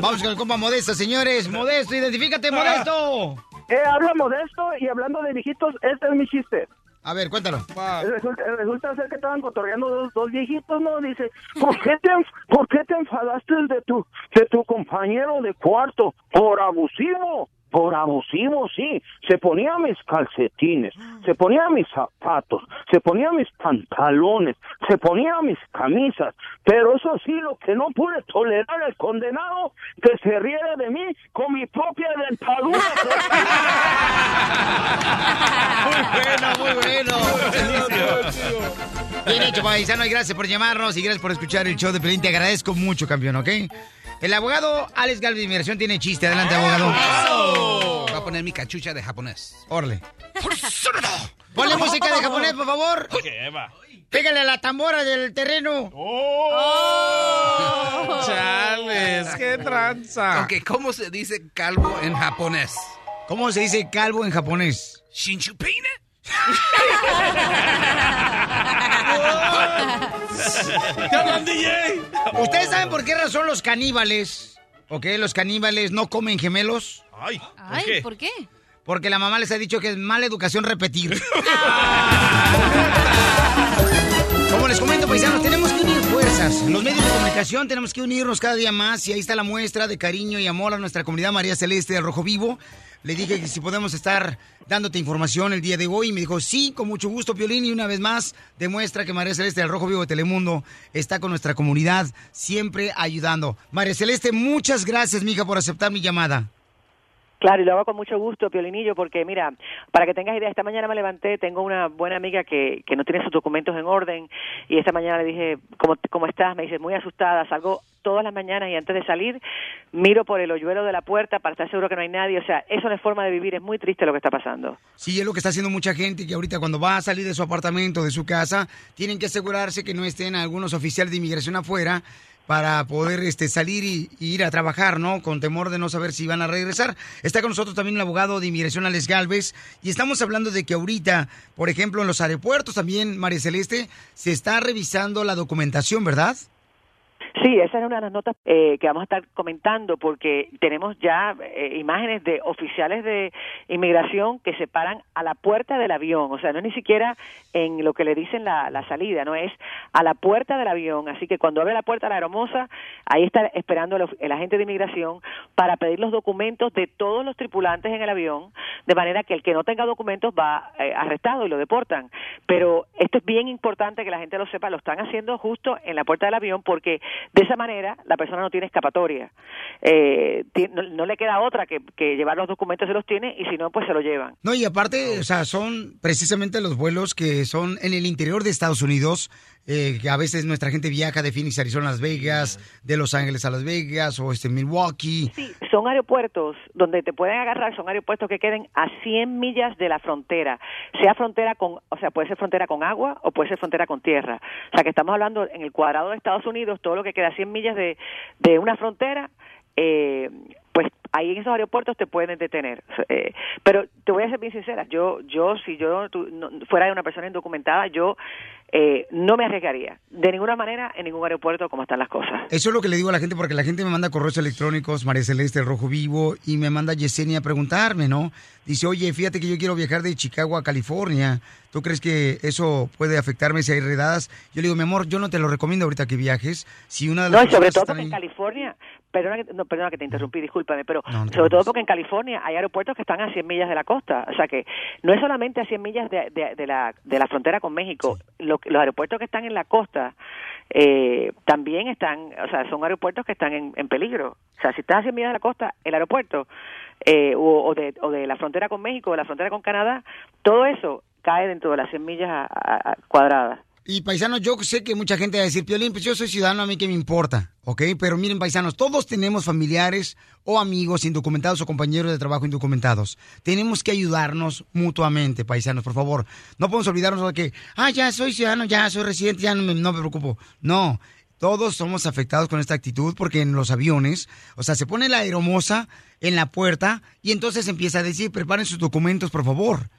Vamos con el compa Modesto, señores. Modesto, identifícate, Modesto. Eh, habla Modesto y hablando de viejitos, este es mi chiste. A ver, cuéntalo. Resulta, resulta ser que estaban cotorreando dos, dos viejitos, ¿no? Dice, ¿por qué, te, ¿por qué te enfadaste de tu, de tu compañero de cuarto? Por abusivo. Por abusivo, sí. Se ponía mis calcetines, se ponía mis zapatos, se ponía mis pantalones, se ponía mis camisas. Pero eso sí, lo que no pude tolerar el condenado, que se riera de mí con mi propia dentadura. Muy bueno, muy bueno. Bien hecho, paisano, y gracias por llamarnos y gracias por escuchar el show de Pelín. Te agradezco mucho, campeón, ¿ok? El abogado Alex Galvez de Inmigración tiene chiste. Adelante, abogado. Voy a poner mi cachucha de japonés. Orle. Ponle música de japonés, por favor. Ok, va. Pégale a la tambora del terreno. Oh. Chales, qué tranza. Ok, ¿cómo se dice calvo en japonés? ¿Cómo se dice calvo en japonés? ¿Shinchupeine? por qué razón los caníbales, ok, los caníbales no comen gemelos? Ay, Ay, ¿por qué? Porque la mamá les ha dicho que es mala educación repetir. Como les comento, paisanos, tenemos que unir Los medios de comunicación tenemos que unirnos cada día más y ahí está la muestra de cariño y amor a nuestra comunidad María Celeste del Rojo Vivo. Le dije que si podemos estar dándote información el día de hoy y me dijo, sí, con mucho gusto, Piolín, y una vez más demuestra que María Celeste del Rojo Vivo de Telemundo está con nuestra comunidad, siempre ayudando. María Celeste, muchas gracias, mija, por aceptar mi llamada. Claro, y lo hago con mucho gusto, Piolinillo, porque mira, para que tengas idea, esta mañana me levanté, tengo una buena amiga que, que no tiene sus documentos en orden, y esta mañana le dije, ¿cómo, ¿cómo estás? Me dice, muy asustada, salgo todas las mañanas y antes de salir miro por el hoyuelo de la puerta para estar seguro que no hay nadie, o sea, eso no es forma de vivir, es muy triste lo que está pasando. Sí, es lo que está haciendo mucha gente, que ahorita cuando va a salir de su apartamento, de su casa, tienen que asegurarse que no estén algunos oficiales de inmigración afuera para poder este, salir y, ir a trabajar, ¿no? Con temor de no saber si van a regresar. Está con nosotros también el abogado de inmigración, Alex Galvez, y estamos hablando de que ahorita, por ejemplo, en los aeropuertos también, María Celeste, se está revisando la documentación, ¿verdad? Sí, esa es una de las notas eh, que vamos a estar comentando porque tenemos ya eh, imágenes de oficiales de inmigración que se paran a la puerta del avión, o sea, no es ni siquiera en lo que le dicen la, salida, no es a la puerta del avión, así que cuando abre la puerta la aeromoza, ahí está esperando el, el agente de inmigración para pedir los documentos de todos los tripulantes en el avión, de manera que el que no tenga documentos va eh, arrestado y lo deportan. Pero esto es bien importante que la gente lo sepa, lo están haciendo justo en la puerta del avión porque de esa manera la persona no tiene escapatoria. Eh, no, no le queda otra que, que llevar los documentos, se los tiene y si no, pues se lo llevan. No, y aparte, o sea, son precisamente los vuelos que son en el interior de Estados Unidos, eh, que a veces nuestra gente viaja de Phoenix, Arizona a Las Vegas, de Los Ángeles a Las Vegas, o este Milwaukee. Son aeropuertos donde te pueden agarrar, son aeropuertos que queden a 100 millas de la frontera, sea frontera con, o sea, puede ser frontera con agua o puede ser frontera con tierra. O sea, que estamos hablando en el cuadrado de Estados Unidos, todo lo que queda a 100 millas de, de una frontera, eh, pues ahí en esos aeropuertos te pueden detener. Eh, pero te voy a ser bien sincera, yo, yo si yo tu- no- fuera una persona indocumentada, yo eh, no me arriesgaría de ninguna manera en ningún aeropuerto como están las cosas. Eso es lo que le digo a la gente, porque la gente me manda correos electrónicos, María Celeste, el Rojo Vivo, y me manda Yesenia a preguntarme, ¿no? Dice, oye, fíjate que yo quiero viajar de Chicago a California. ¿Tú crees que eso puede afectarme si hay redadas? Yo le digo, mi amor, yo no te lo recomiendo ahorita que viajes. Si una de las No, y sobre todo porque en California, perdona que, no, perdona que te interrumpí, discúlpame, pero No, no te sobre todo porque en California hay aeropuertos que están a 100 millas de la costa, o sea que no es solamente a 100 millas de, de- de la, de la frontera con México, Lo- los aeropuertos que están en la costa eh, también están, o sea, son aeropuertos que están en, en peligro. O sea, si estás a 100 millas de la costa, el aeropuerto, eh, o, o de, o de la frontera con México, o de la frontera con Canadá, todo eso cae dentro de las 100 millas a- a- cuadradas. Y paisanos, yo sé que mucha gente va a decir, Piolín, pues yo soy ciudadano, a mí que me importa, ¿ok? Pero miren, paisanos, todos tenemos familiares o amigos indocumentados o compañeros de trabajo indocumentados. Tenemos que ayudarnos mutuamente, paisanos, por favor. No podemos olvidarnos de que, ah, ya soy ciudadano, ya soy residente, ya no me, no me preocupo. No, todos somos afectados con esta actitud porque en los aviones, o sea, se pone la aeromoza en la puerta y entonces empieza a decir, preparen sus documentos, por favor.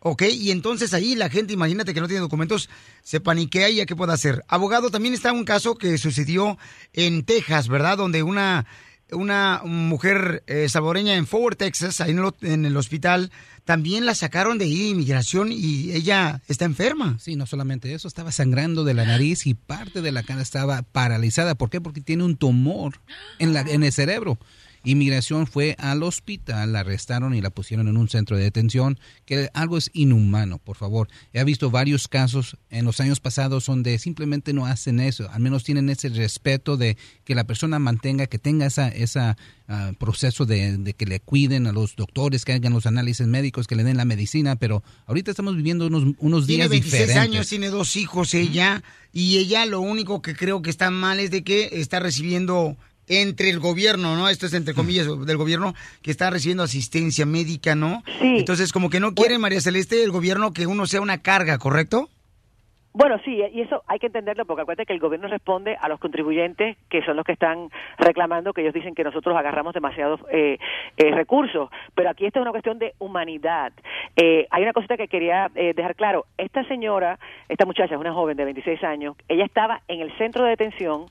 Ok, y entonces ahí la gente, imagínate que no tiene documentos, se paniquea y ya qué puede hacer. Abogado, también está un caso que sucedió en Texas, ¿verdad? Donde una, una mujer eh, salvadoreña en Fort Texas, ahí en, lo- en el hospital, también la sacaron de inmigración y ella está enferma. Sí, no solamente eso, estaba sangrando de la nariz y parte de la cara estaba paralizada. ¿Por qué? Porque tiene un tumor en, la, en el cerebro. Inmigración fue al hospital, la arrestaron y la pusieron en un centro de detención, que algo es inhumano, por favor. He visto varios casos en los años pasados donde simplemente no hacen eso, al menos tienen ese respeto de que la persona mantenga, que tenga esa, esa ah, proceso de, de que le cuiden a los doctores, que hagan los análisis médicos, que le den la medicina, pero ahorita estamos viviendo unos, unos Tiene días 26 diferentes. años, tiene dos hijos ella, y ella lo único que creo que está mal es de que está recibiendo entre el gobierno, ¿no? Esto es entre comillas del gobierno, que está recibiendo asistencia médica, ¿no? Sí. Entonces, como que no quiere María Celeste el gobierno que uno sea una carga, ¿correcto? Bueno, sí, y eso hay que entenderlo porque acuérdate que el gobierno responde a los contribuyentes que son los que están reclamando que ellos dicen que nosotros agarramos demasiados eh, eh, recursos. Pero aquí esto es una cuestión de humanidad. Eh, hay una cosita que quería eh, dejar claro. Esta señora, esta muchacha es una joven de 26 años, ella estaba en el centro de detención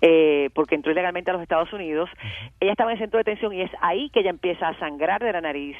eh, porque entró ilegalmente a los Estados Unidos. Ella estaba en el centro de detención y es ahí que ella empieza a sangrar de la nariz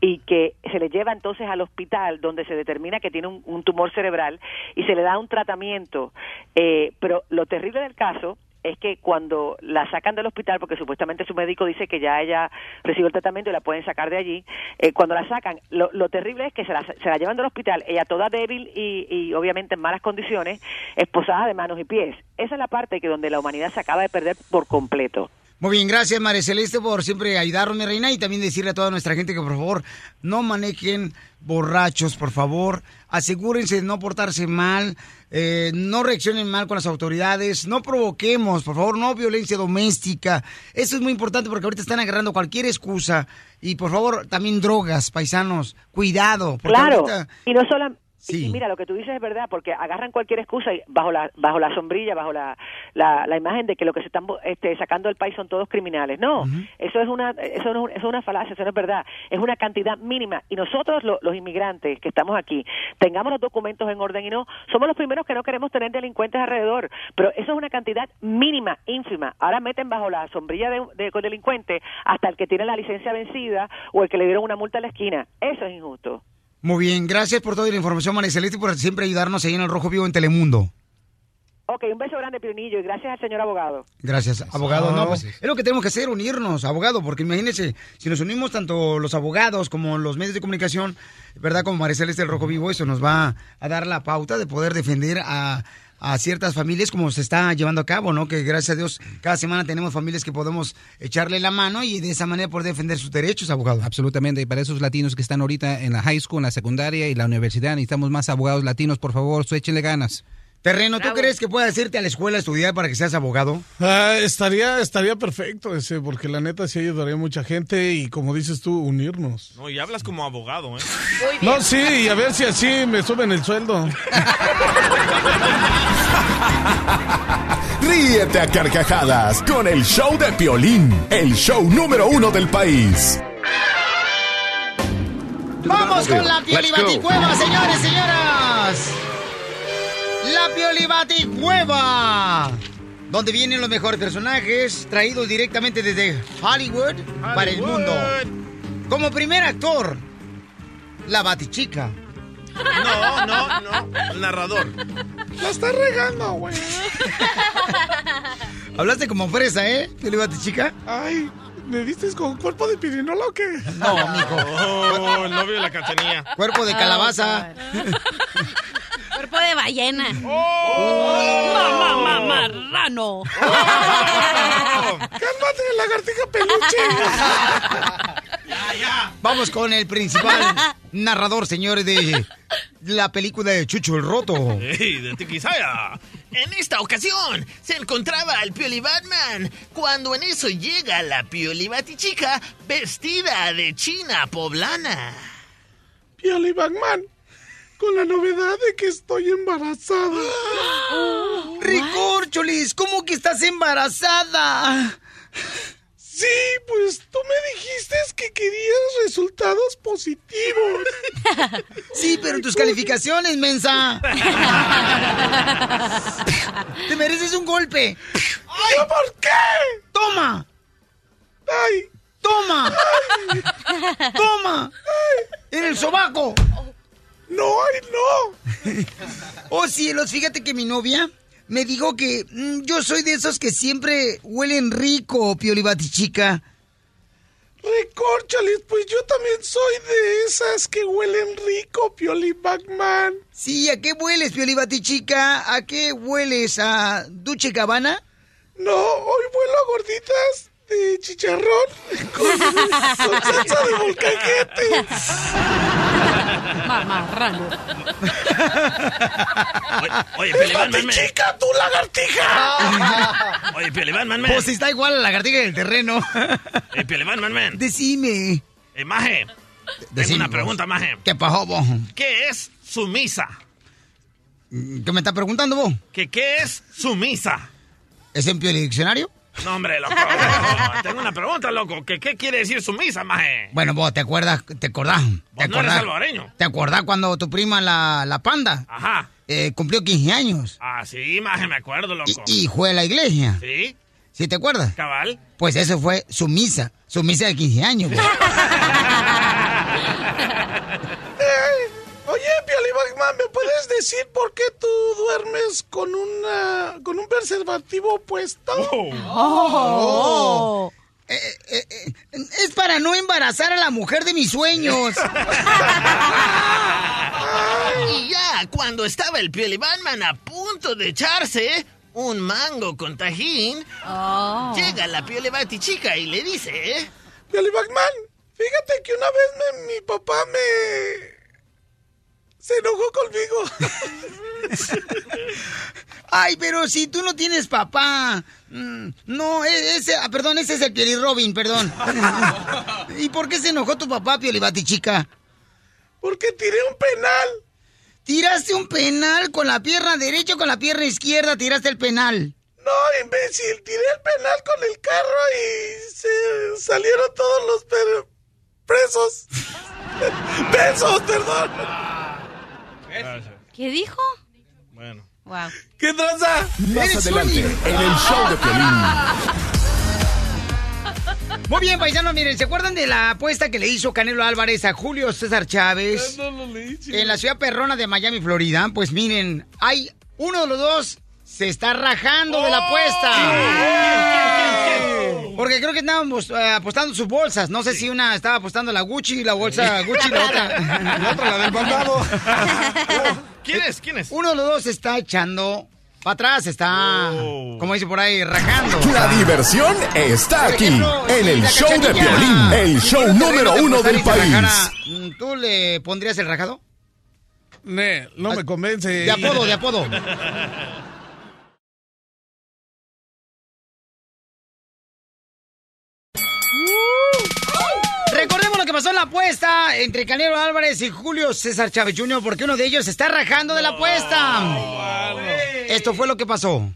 y que se le lleva entonces al hospital donde se determina que tiene un, un tumor cerebral y se le da un tratamiento. Eh, pero lo terrible del caso es que cuando la sacan del hospital, porque supuestamente su médico dice que ya ella recibió el tratamiento y la pueden sacar de allí, eh, cuando la sacan, lo, lo terrible es que se la, se la llevan del hospital, ella toda débil y, y obviamente en malas condiciones, esposada de manos y pies. Esa es la parte que donde la humanidad se acaba de perder por completo. Muy bien, gracias María Celeste por siempre ayudarnos, mi reina, y también decirle a toda nuestra gente que por favor no manejen borrachos, por favor, asegúrense de no portarse mal, eh, no reaccionen mal con las autoridades, no provoquemos, por favor, no violencia doméstica. Eso es muy importante porque ahorita están agarrando cualquier excusa y por favor también drogas, paisanos, cuidado. Claro, ahorita- y no, sola- Y, y mira, lo que tú dices es verdad, porque agarran cualquier excusa y bajo la bajo la sombrilla, bajo la, la, la imagen de que lo que se están este, sacando del país son todos criminales. No, eso es una eso no, eso es una falacia, eso no es verdad. Es una cantidad mínima. Y nosotros, lo- los inmigrantes que estamos aquí, tengamos los documentos en orden y no, somos los primeros que no queremos tener delincuentes alrededor. Pero eso es una cantidad mínima, ínfima. Ahora meten bajo la sombrilla de, de con delincuente hasta el que tiene la licencia vencida o el que le dieron una multa en la esquina. Eso es injusto. Muy bien, gracias por toda la información, María Celeste, y por siempre ayudarnos ahí en el Rojo Vivo en Telemundo. Ok, un beso grande, Pirinillo, y gracias al señor abogado. Gracias, abogado. No, pues es lo que tenemos que hacer, unirnos, abogado, porque imagínense, si nos unimos tanto los abogados como los medios de comunicación, ¿verdad? Como María Celeste del Rojo Vivo, eso nos va a dar la pauta de poder defender a, a ciertas familias como se está llevando a cabo, ¿no? Que gracias a Dios cada semana tenemos familias que podemos echarle la mano y de esa manera poder defender sus derechos, abogado. Absolutamente, y para esos latinos que están ahorita en la high school, en la secundaria y la universidad, necesitamos más abogados latinos, por favor, échenle ganas. Terreno, ¿tú crees que puedas irte a la escuela a estudiar para que seas abogado? Ah, estaría, estaría perfecto ese, porque la neta sí ayudaría a mucha gente y como dices tú, unirnos. No, y hablas como abogado, ¿eh? No, sí, y a ver si así me suben el sueldo. Ríete a carcajadas con el show de Piolín, el show número uno del país. Vamos con la Piolibaticueva, señores, señoras. La Piolibaticueva. Donde vienen los mejores personajes traídos directamente desde Hollywood, para el mundo. Como primer actor, la Batichica. No, no, no. Narrador. La está regando, güey. Hablaste como fresa, ¿eh? Piolibatichica. Ay, ¿me viste con cuerpo de pirinola o qué? No, mijo. Oh, el novio de la cachanilla. Cuerpo de calabaza. Cuerpo de ballena. Oh. Mamá, mamá, marrano. ¡Cálmate, lagartija peluche! Vamos con el principal narrador, señores, de la película de Chucho el Roto. ¡Ey, de Tiquisaya! En esta ocasión se encontraba el Pioli Batman cuando en eso llega la Pioli Batichica vestida de china poblana. Pioli Batman, con la novedad de que estoy embarazada. Ricorcholis, ¿cómo que estás embarazada? Sí, pues tú me dijiste que querías resultados positivos. Sí, pero tus calificaciones, mensa. Te mereces un golpe. ¿Yo por qué? ¡Toma! ¡Ay! ¡Toma! ¡Toma! ¡En el sobaco! ¡No, ay, no! Oh, cielos, fíjate que mi novia me dijo que mm, yo soy de esos que siempre huelen rico, Piolibatichica. Recórchales, pues yo también soy de esas que huelen rico, Pioli Batman. Sí, ¿a qué hueles, Piolibatichica? ¿A qué hueles? ¿A Duche Gabbana? No, hoy vuelo a gorditas de chicharrón con salsa de volcajete. Mamarrano. Oye, me- ¡Chica, tú lagartija! Oye, Pioli Batman, man. Pues está igual a la lagartija del terreno. Eh, Pioli Batman, man. Decime. Eh, Maje, tengo Decime, una vos. pregunta, Maje. ¿Qué pasó, vos? ¿Qué es sumisa? ¿Qué me está preguntando vos? ¿Que qué es sumisa? ¿Es en Pioli Diccionario? No, hombre, loco. Tengo una pregunta, loco. ¿Que ¿Qué quiere decir sumisa, Maje? Bueno, vos, ¿te acuerdas? ¿Te acordás? ¿Te no eres salvadoreño. ¿Te acordás cuando tu prima, la, la panda, Ajá. eh, cumplió 15 años Ah, sí, Maje, me acuerdo, loco. y fue a la iglesia? ¿Sí? ¿Sí te acuerdas? ¿Cabal? Pues eso fue su misa, su misa de 15 años. güey. Eh, oye, Pioli Batman, ¿me puedes decir por qué tú duermes con una con un preservativo puesto? Oh. Eh, eh, eh, es para no embarazar a la mujer de mis sueños. Y ya, cuando estaba el Pioli Batman a punto de echarse un mango con tajín, llega la Pioli Batichica y le dice... Pioli Batman, fíjate que una vez me- mi papá me... se enojó conmigo. Ay, pero si tú no tienes papá. Mm, No, e- ese, ah, perdón, ese es el Pioli Robin, perdón. ¿Y por qué se enojó tu papá, Pioli Batichica? Porque tiré un penal. Tiraste un penal con la pierna derecha o con la pierna izquierda tiraste el penal. No, imbécil, tiré el penal con el carro y se salieron todos los per- presos. Besos, perdón. ¿Qué dijo? Bueno. Wow. ¿Qué tranza? Más adelante, en el show de Piolín. Muy bien, paisanos, miren, ¿se acuerdan de la apuesta que le hizo Canelo Álvarez a Julio César Chávez en la ciudad perrona de Miami, Florida? Pues miren, hay uno de los dos se está rajando de la apuesta. Porque creo que estábamos eh, apostando sus bolsas. No sé si una estaba apostando la Gucci, la bolsa Gucci, la otra. La otra, la del mandado. ¿Quién es? ¿Quién es? Uno de los dos está echando para atrás, está, como dice por ahí, rajando. La diversión está aquí, ejemplo, en el show de Piolín, el show número uno de del país. rajara, ¿Tú le pondrías el rajado? Ne, no me convence. De apodo, de apodo. Que pasó en la apuesta entre Canelo Álvarez y Julio César Chávez Jr. porque uno de ellos se está rajando de la apuesta. Esto fue lo que pasó.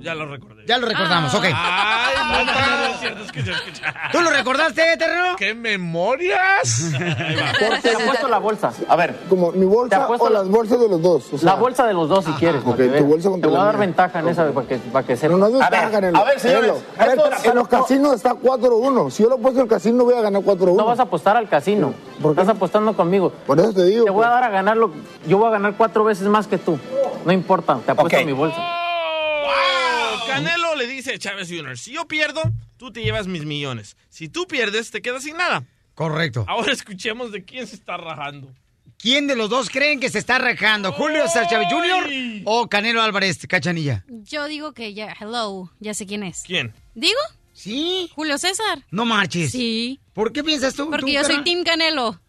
Ya lo recordé. Ya lo recordamos, ok. Ay, no, no, no, no es cierto, escucha, escucha. ¿Tú lo recordaste, Terreno? ¿Qué memorias? Te apuesto la bolsa. A ver. Como mi bolsa Te o la- las bolsas de los dos. o sea. La bolsa de los dos, si quieres. Ok, tu bolsa Te contra voy a dar ventaja en esa para que, para que sepas. No, no es A ver, Canelo. a ver, señores. Canelo, a ver, esto- en los casinos está 4-1. Si yo lo puesto en el casino, voy a ganar 4-1. No vas a apostar al casino. Estás apostando conmigo. Por eso te digo. Te voy a pues. dar a ganar lo, yo voy a ganar cuatro veces más que tú. No importa, te apuesto Ok. mi bolsa. Canelo le dice a Chávez Jr., si yo pierdo, tú te llevas mis millones. Si tú pierdes, te quedas sin nada. Correcto. Ahora escuchemos de quién se está rajando. ¿Quién de los dos creen que se está rajando? ¿Julio César Chávez Jr. o Canelo Álvarez Cachanilla? Yo digo que ya, hello, ya sé quién es. ¿Quién? ¿Digo? Sí. Julio César. No marches. Sí. ¿Por qué piensas tú? Porque tú, yo soy? Team Canelo.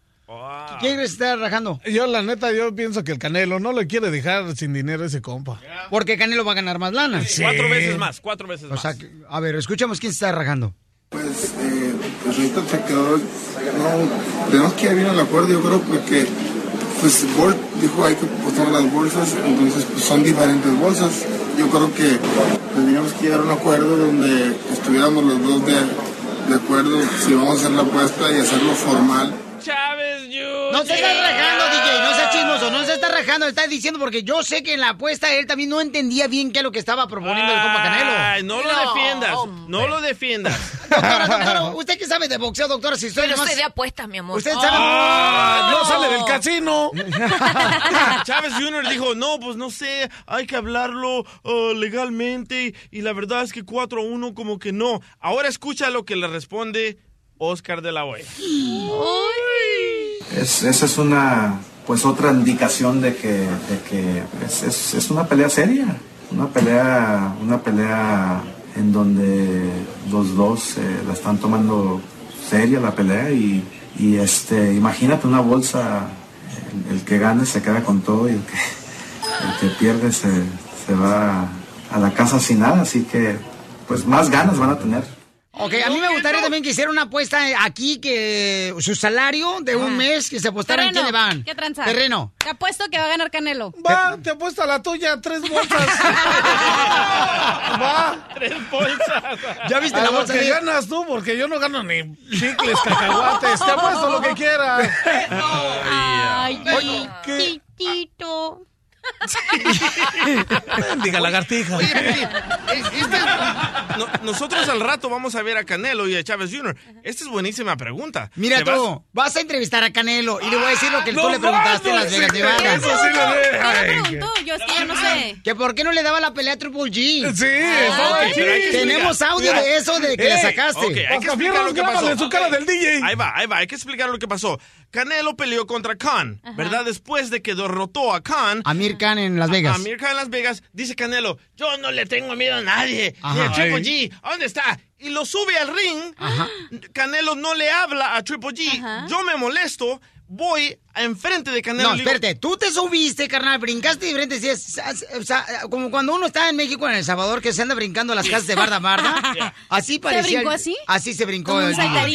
¿Quién crees que está rajando? Yo, la neta, yo pienso que el Canelo no le quiere dejar sin dinero a ese compa. Porque Canelo va a ganar más lana. Cuatro veces más, cuatro veces O más. sea, que- a ver, escuchamos quién se está rajando. Pues, eh, pues ahorita te quedó. No, tenemos que ir al acuerdo, yo creo, porque. Pues Bolt dijo hay que apostar las bolsas, entonces pues, son diferentes bolsas. Yo creo que tendríamos que llegar a un acuerdo donde estuviéramos los dos de, de acuerdo si vamos a hacer la apuesta y hacerlo formal. Jr. No se está rajando, DJ, no sea chismoso, no se está rajando, está diciendo porque yo sé que en la apuesta él también no entendía bien qué es lo que estaba proponiendo el compa Canelo. Ay, no lo defiendas, no lo defiendas. Doctora, doctora, ¿usted qué sabe de boxeo, doctora? Si usted Pero nomás- sé de apuestas, mi amor. Usted sabe... Ah, no sale del casino. Chávez Jr. dijo, no, pues no sé, hay que hablarlo uh, legalmente y la verdad es que 4-1 como que no. Ahora escucha lo que le responde Oscar de la Hoya. Es, esa es una, pues otra indicación de que, de que es, es- una pelea seria, una pelea, una pelea en donde los dos eh, la están tomando seria la pelea y, y, este, imagínate una bolsa, el, el que gane se queda con todo y el que, el que pierde se, se va a la casa sin nada, así que pues más ganas van a tener. Ok, a mí me gustaría también que hiciera una apuesta aquí que su salario de un mes que se apostara en quién le van. ¿Qué tranza? Terreno. Te apuesto que va a ganar Canelo. Va, te apuesto a la tuya, tres bolsas. Va. Tres bolsas. ¿Ya viste A la lo bolsa que ganas tú, porque yo no gano ni chicles, cacahuates. Te apuesto lo que quieras. Ay, Oye, ¿qué? chiquitito. Diga lagartija. Oye, esta- no- nosotros al rato vamos a ver a Canelo y a Chávez Jr. Esta es buenísima pregunta. Mira ¿Te tú, vas- vas... a entrevistar a Canelo y le voy a decir lo que No tú le preguntaste en mames, Las Vegas, sí, Nevada. eso sí lo. Yo es que yo no sé. Que por qué no le daba la pelea a Triple G. Sí, Ah, Ok, pero hay que Tenemos audio de eso de que la Ey, sacaste. ok, hay que explicar lo que pasó. en su cara del DJ. Ahí va, ahí va, hay que explicar lo que pasó. Canelo peleó contra Khan, ¿verdad? Después de que derrotó a Khan. Amir Khan en Las Vegas. A Amir Khan en Las Vegas, dice Canelo, yo no le tengo miedo a nadie, ni Ajá. a Triple. G. ¿A ¿Dónde está? Y lo sube al ring. Canelo no le habla a Triple G. Yo me molesto. Voy enfrente de Canelo. No, digo, espérate, tú te subiste, carnal, brincaste diferente. Sí, es- es- o sea, como cuando uno está en México, en El Salvador, que se anda brincando las casas de barda a barda. Así parecía. brincó el- así? Así se brincó. Un.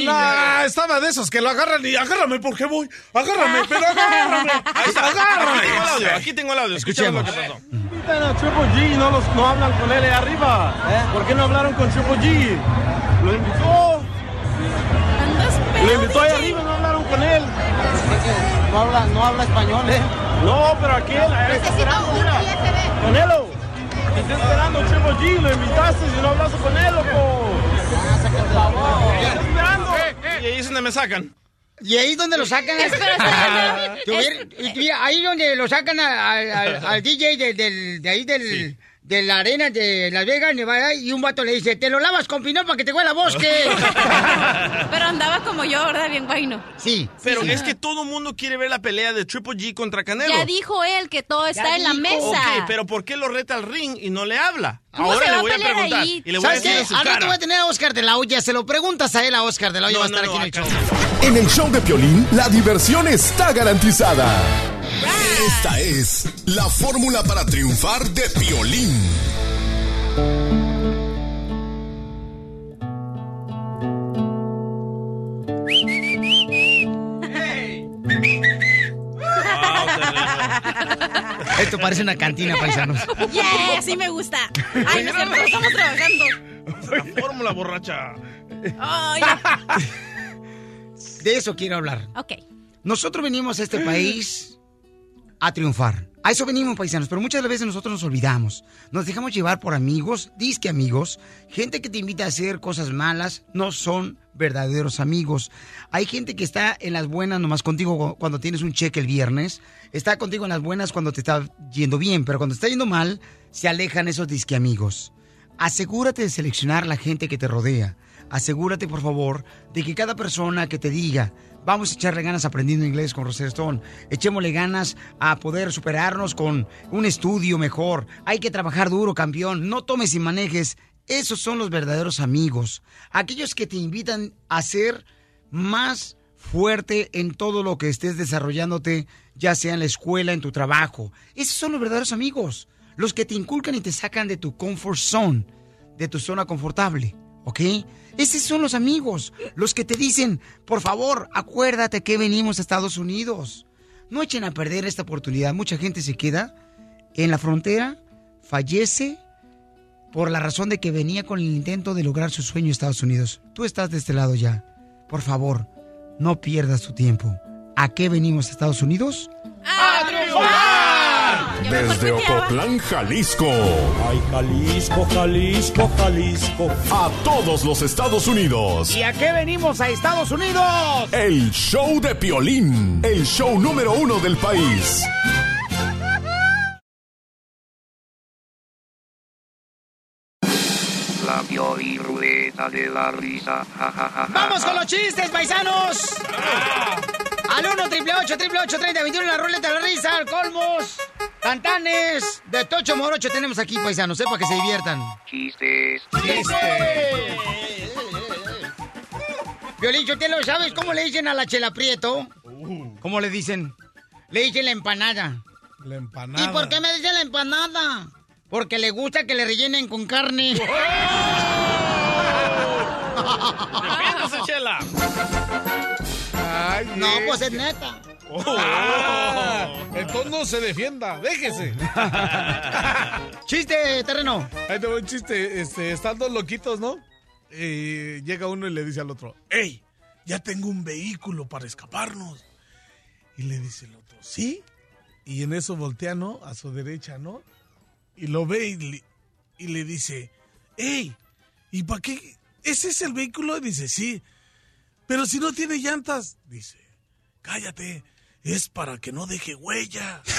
Ah, estaba de esos que lo agarran y agárrame porque voy. Agárrame, pero agárrame. Ahí está, aquí agárrame. tengo el audio, aquí tengo el audio. Escuchemos lo que pasó. A Triple G y no, los, no hablan con él ahí arriba. ¿Por qué no hablaron con Triple G? Lo invitó. Lo invitó ahí arriba y no hablaron con él. No habla, no habla español, ¿eh? No, pero aquel, ahí está esperando, mira. Canelo, te está esperando Triple G, lo invitaste y no hablaste con él, loco. Está esperando. Y ahí es donde me sacan. Y ahí es donde lo sacan. Espera, mira, ahí donde lo sacan al DJ de, del- de ahí del, de la arena de Las Vegas, Nevada, y un vato le dice, te lo lavas con pinol para que te huela a bosque. Pero andaba como yo, ¿verdad? Bien guayno. Sí. Pero es que todo el mundo quiere ver la pelea de Triple G contra Canelo. Ya dijo él que todo está en la mesa. Ok, pero ¿por qué lo reta al ring y no le habla? ¿Cómo Ahora le voy a preguntar. ahí? Y le voy a ¿Sabes decir en su rato cara. voy a tener a Oscar de la Hoya. Se lo preguntas a él, a Oscar de la Hoya. No, va a estar no, aquí no, en el show. En el show de Piolín, la diversión está garantizada. Esta es la fórmula para triunfar de Piolín. Esto parece una cantina, paisanos. Yeah, así me gusta. Ay, no es cierto, estamos trabajando. La fórmula borracha. Ay, De eso quiero hablar. ok. Nosotros venimos a este país a triunfar. A eso venimos, paisanos, pero muchas veces nosotros nos olvidamos. Nos dejamos llevar por amigos, disque amigos, gente que te invita a hacer cosas malas, no son verdaderos amigos. Hay gente que está en las buenas nomás contigo cu- cuando tienes un cheque el viernes, está contigo en las buenas cuando te está yendo bien, pero cuando está yendo mal, se alejan esos disque amigos. Asegúrate de seleccionar la gente que te rodea. Asegúrate, por favor, de que cada persona que te diga, vamos a echarle ganas aprendiendo inglés con Rosetta Stone, echémosle ganas a poder superarnos con un estudio mejor, hay que trabajar duro, campeón, no tomes y manejes. Esos son los verdaderos amigos. Aquellos que te invitan a ser más fuerte en todo lo que estés desarrollándote, ya sea en la escuela, en tu trabajo. Esos son los verdaderos amigos. Los que te inculcan y te sacan de tu comfort zone, de tu zona confortable. ¿Ok? Esos son los amigos. Los que te dicen, por favor, acuérdate que venimos a Estados Unidos. No echen a perder esta oportunidad. Mucha gente se queda en la frontera, fallece por la razón de que venía con el intento de lograr su sueño en Estados Unidos. Tú estás de este lado ya. Por favor, no pierdas tu tiempo. ¿A qué venimos a Estados Unidos? ¡A Desde Ocotlán, Jalisco. Ay, Jalisco, Jalisco, Jalisco. A todos los Estados Unidos. ¿Y a qué venimos a Estados Unidos? El show de Piolín. El show número uno del país. La Pioli Ruleta de la Risa. Ja, ja, ja, ja, ¡Vamos con los chistes, paisanos! Al 1 888 30 21 la ruleta de la risa, al colmos, cantanes, de Tocho Morocho tenemos aquí, paisanos, ¿eh? para que se diviertan. Chistes. Violín, lo ¿sabes cómo le dicen a la chela prieto? ¿Cómo le dicen? Le dicen la empanada. La empanada. ¿Y por qué me dicen la empanada? Porque le gusta que le rellenen con carne. ¡Defiéndase, Chela! Ay, No, pues es neta. Ah, entonces no se defienda, déjese. Chiste, terreno. Ahí te voy un chiste. Este, están dos loquitos, ¿no? Llega uno y le dice al otro, ¡Ey! Ya tengo un vehículo para escaparnos. Y le dice el otro, ¿sí? Y en eso voltea, ¿no? A su derecha, ¿no? Y lo ve y le, y le dice, ¡Ey! ¿Y para qué? ¿Ese es el vehículo? Y dice, sí. Pero si no tiene llantas, dice, cállate, es para que no deje huella.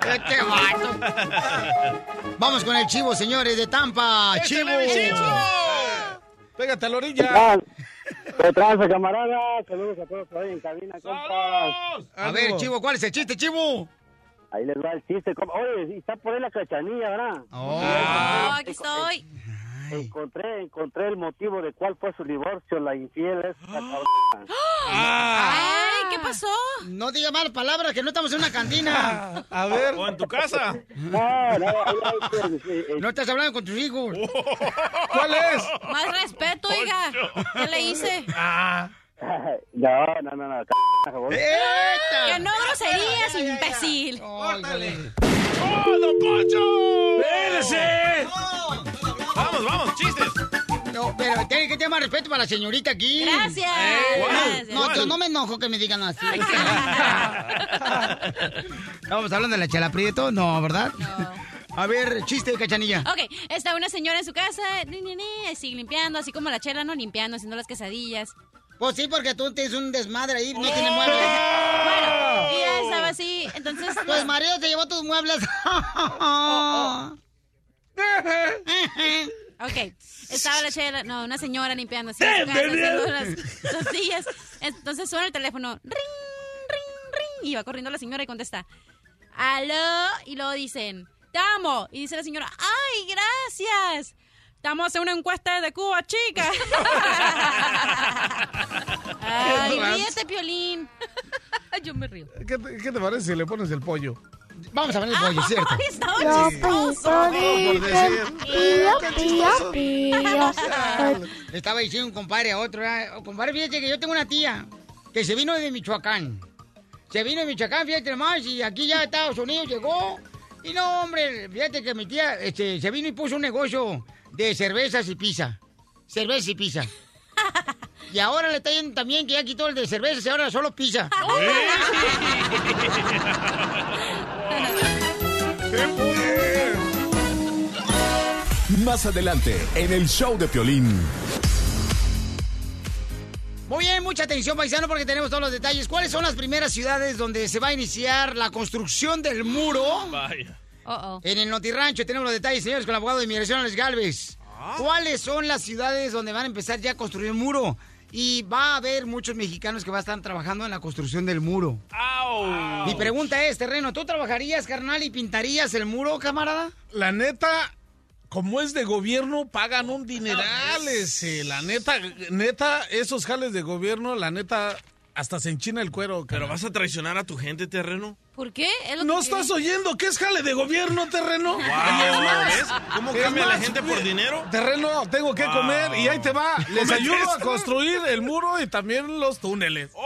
Este vato. Vamos con el chivo, señores, de Tampa. Chivo. Pégate a la orilla. ¿Qué tranza, camarada? Saludos a todos por ahí en cabina, compas. A ver, chivo, ¿cuál es el chiste, chivo? Ahí les va el chiste. Oye, está por ahí la cachanilla, ¿verdad? Oh. Oh, aquí estoy. Encontré, encontré el motivo de cuál fue su divorcio, la infiel es. Ah. Ay, ¿qué pasó? No diga malas palabras, que no estamos en una cantina. A ver. O en tu casa. No, no, No estás hablando con tus hijos. ¿Cuál es? Más respeto, oiga. ¿Qué le hice? No, no, no, no, c- favor. Que no groserías, imbécil. ¡Oh, don Poncho! ¡Espérese! Vamos, vamos, chistes. No, pero tiene que tener más respeto para la señorita aquí. Gracias. Eh, No, yo no me enojo que me digan así. Estamos hablando de la chela prieto, no, ¿verdad? A ver, chiste, cachanilla. Ok, está una señora en su casa, ni, ni, ni, así limpiando, así como la chela, no limpiando, haciendo las quesadillas. Pues sí, porque tú tienes un desmadre ahí, no tienes muebles. Bueno, y ya estaba así, entonces... Pues marido te llevó tus muebles. Ok, estaba la chela, no, una señora limpiando así en su casa, haciendo las tortillas. Entonces suena el teléfono, ring, ring, ring, y va corriendo la señora y contesta, aló, y luego dicen, te amo, y dice la señora, ay, gracias. Estamos haciendo una encuesta de Cuba, chica. Ay, ríete, Piolín. Yo me río. ¿Qué te, qué te parece si le pones el pollo? Vamos a ver el pollo, ¿cierto? Ay, estaba chistoso. pío, pío, pío. Le estaba diciendo un compadre a otro, ¿verdad? Oh, compadre, fíjate que yo tengo una tía que se vino de Michoacán. Se vino de Michoacán, fíjate más, y aquí ya a Estados Unidos llegó. Y no, hombre, fíjate que mi tía este, se vino y puso un negocio de cervezas y pizza. Cerveza y pizza. Y ahora le está yendo también que ya quitó el de cervezas y ahora solo pizza. Más adelante, en el show de Piolín. Muy bien, mucha atención, paisano, porque tenemos todos los detalles. ¿Cuáles son las primeras ciudades donde se va a iniciar la construcción del muro? Vaya. En el Notirrancho tenemos los detalles, señores, con el abogado de inmigración, Alex Galvez. ¿Cuáles son las ciudades donde van a empezar ya a construir el muro? Y va a haber muchos mexicanos que van a estar trabajando en la construcción del muro. Mi pregunta es, Terreno, ¿tú trabajarías, carnal, y pintarías el muro, camarada? La neta, como es de gobierno, pagan un dineral ese. La neta, neta, esos jales de gobierno, la neta, hasta se enchina el cuero. ¿Pero vas a traicionar a tu gente, terreno? ¿Por qué? Es ¿No que estás quiere. oyendo que es jale de gobierno, terreno? Wow. ¿Cómo es cambia la más, gente por dinero? Terreno, tengo que Wow. comer y ahí te va. Les ¿Comes ayudo a construir el muro y también los túneles.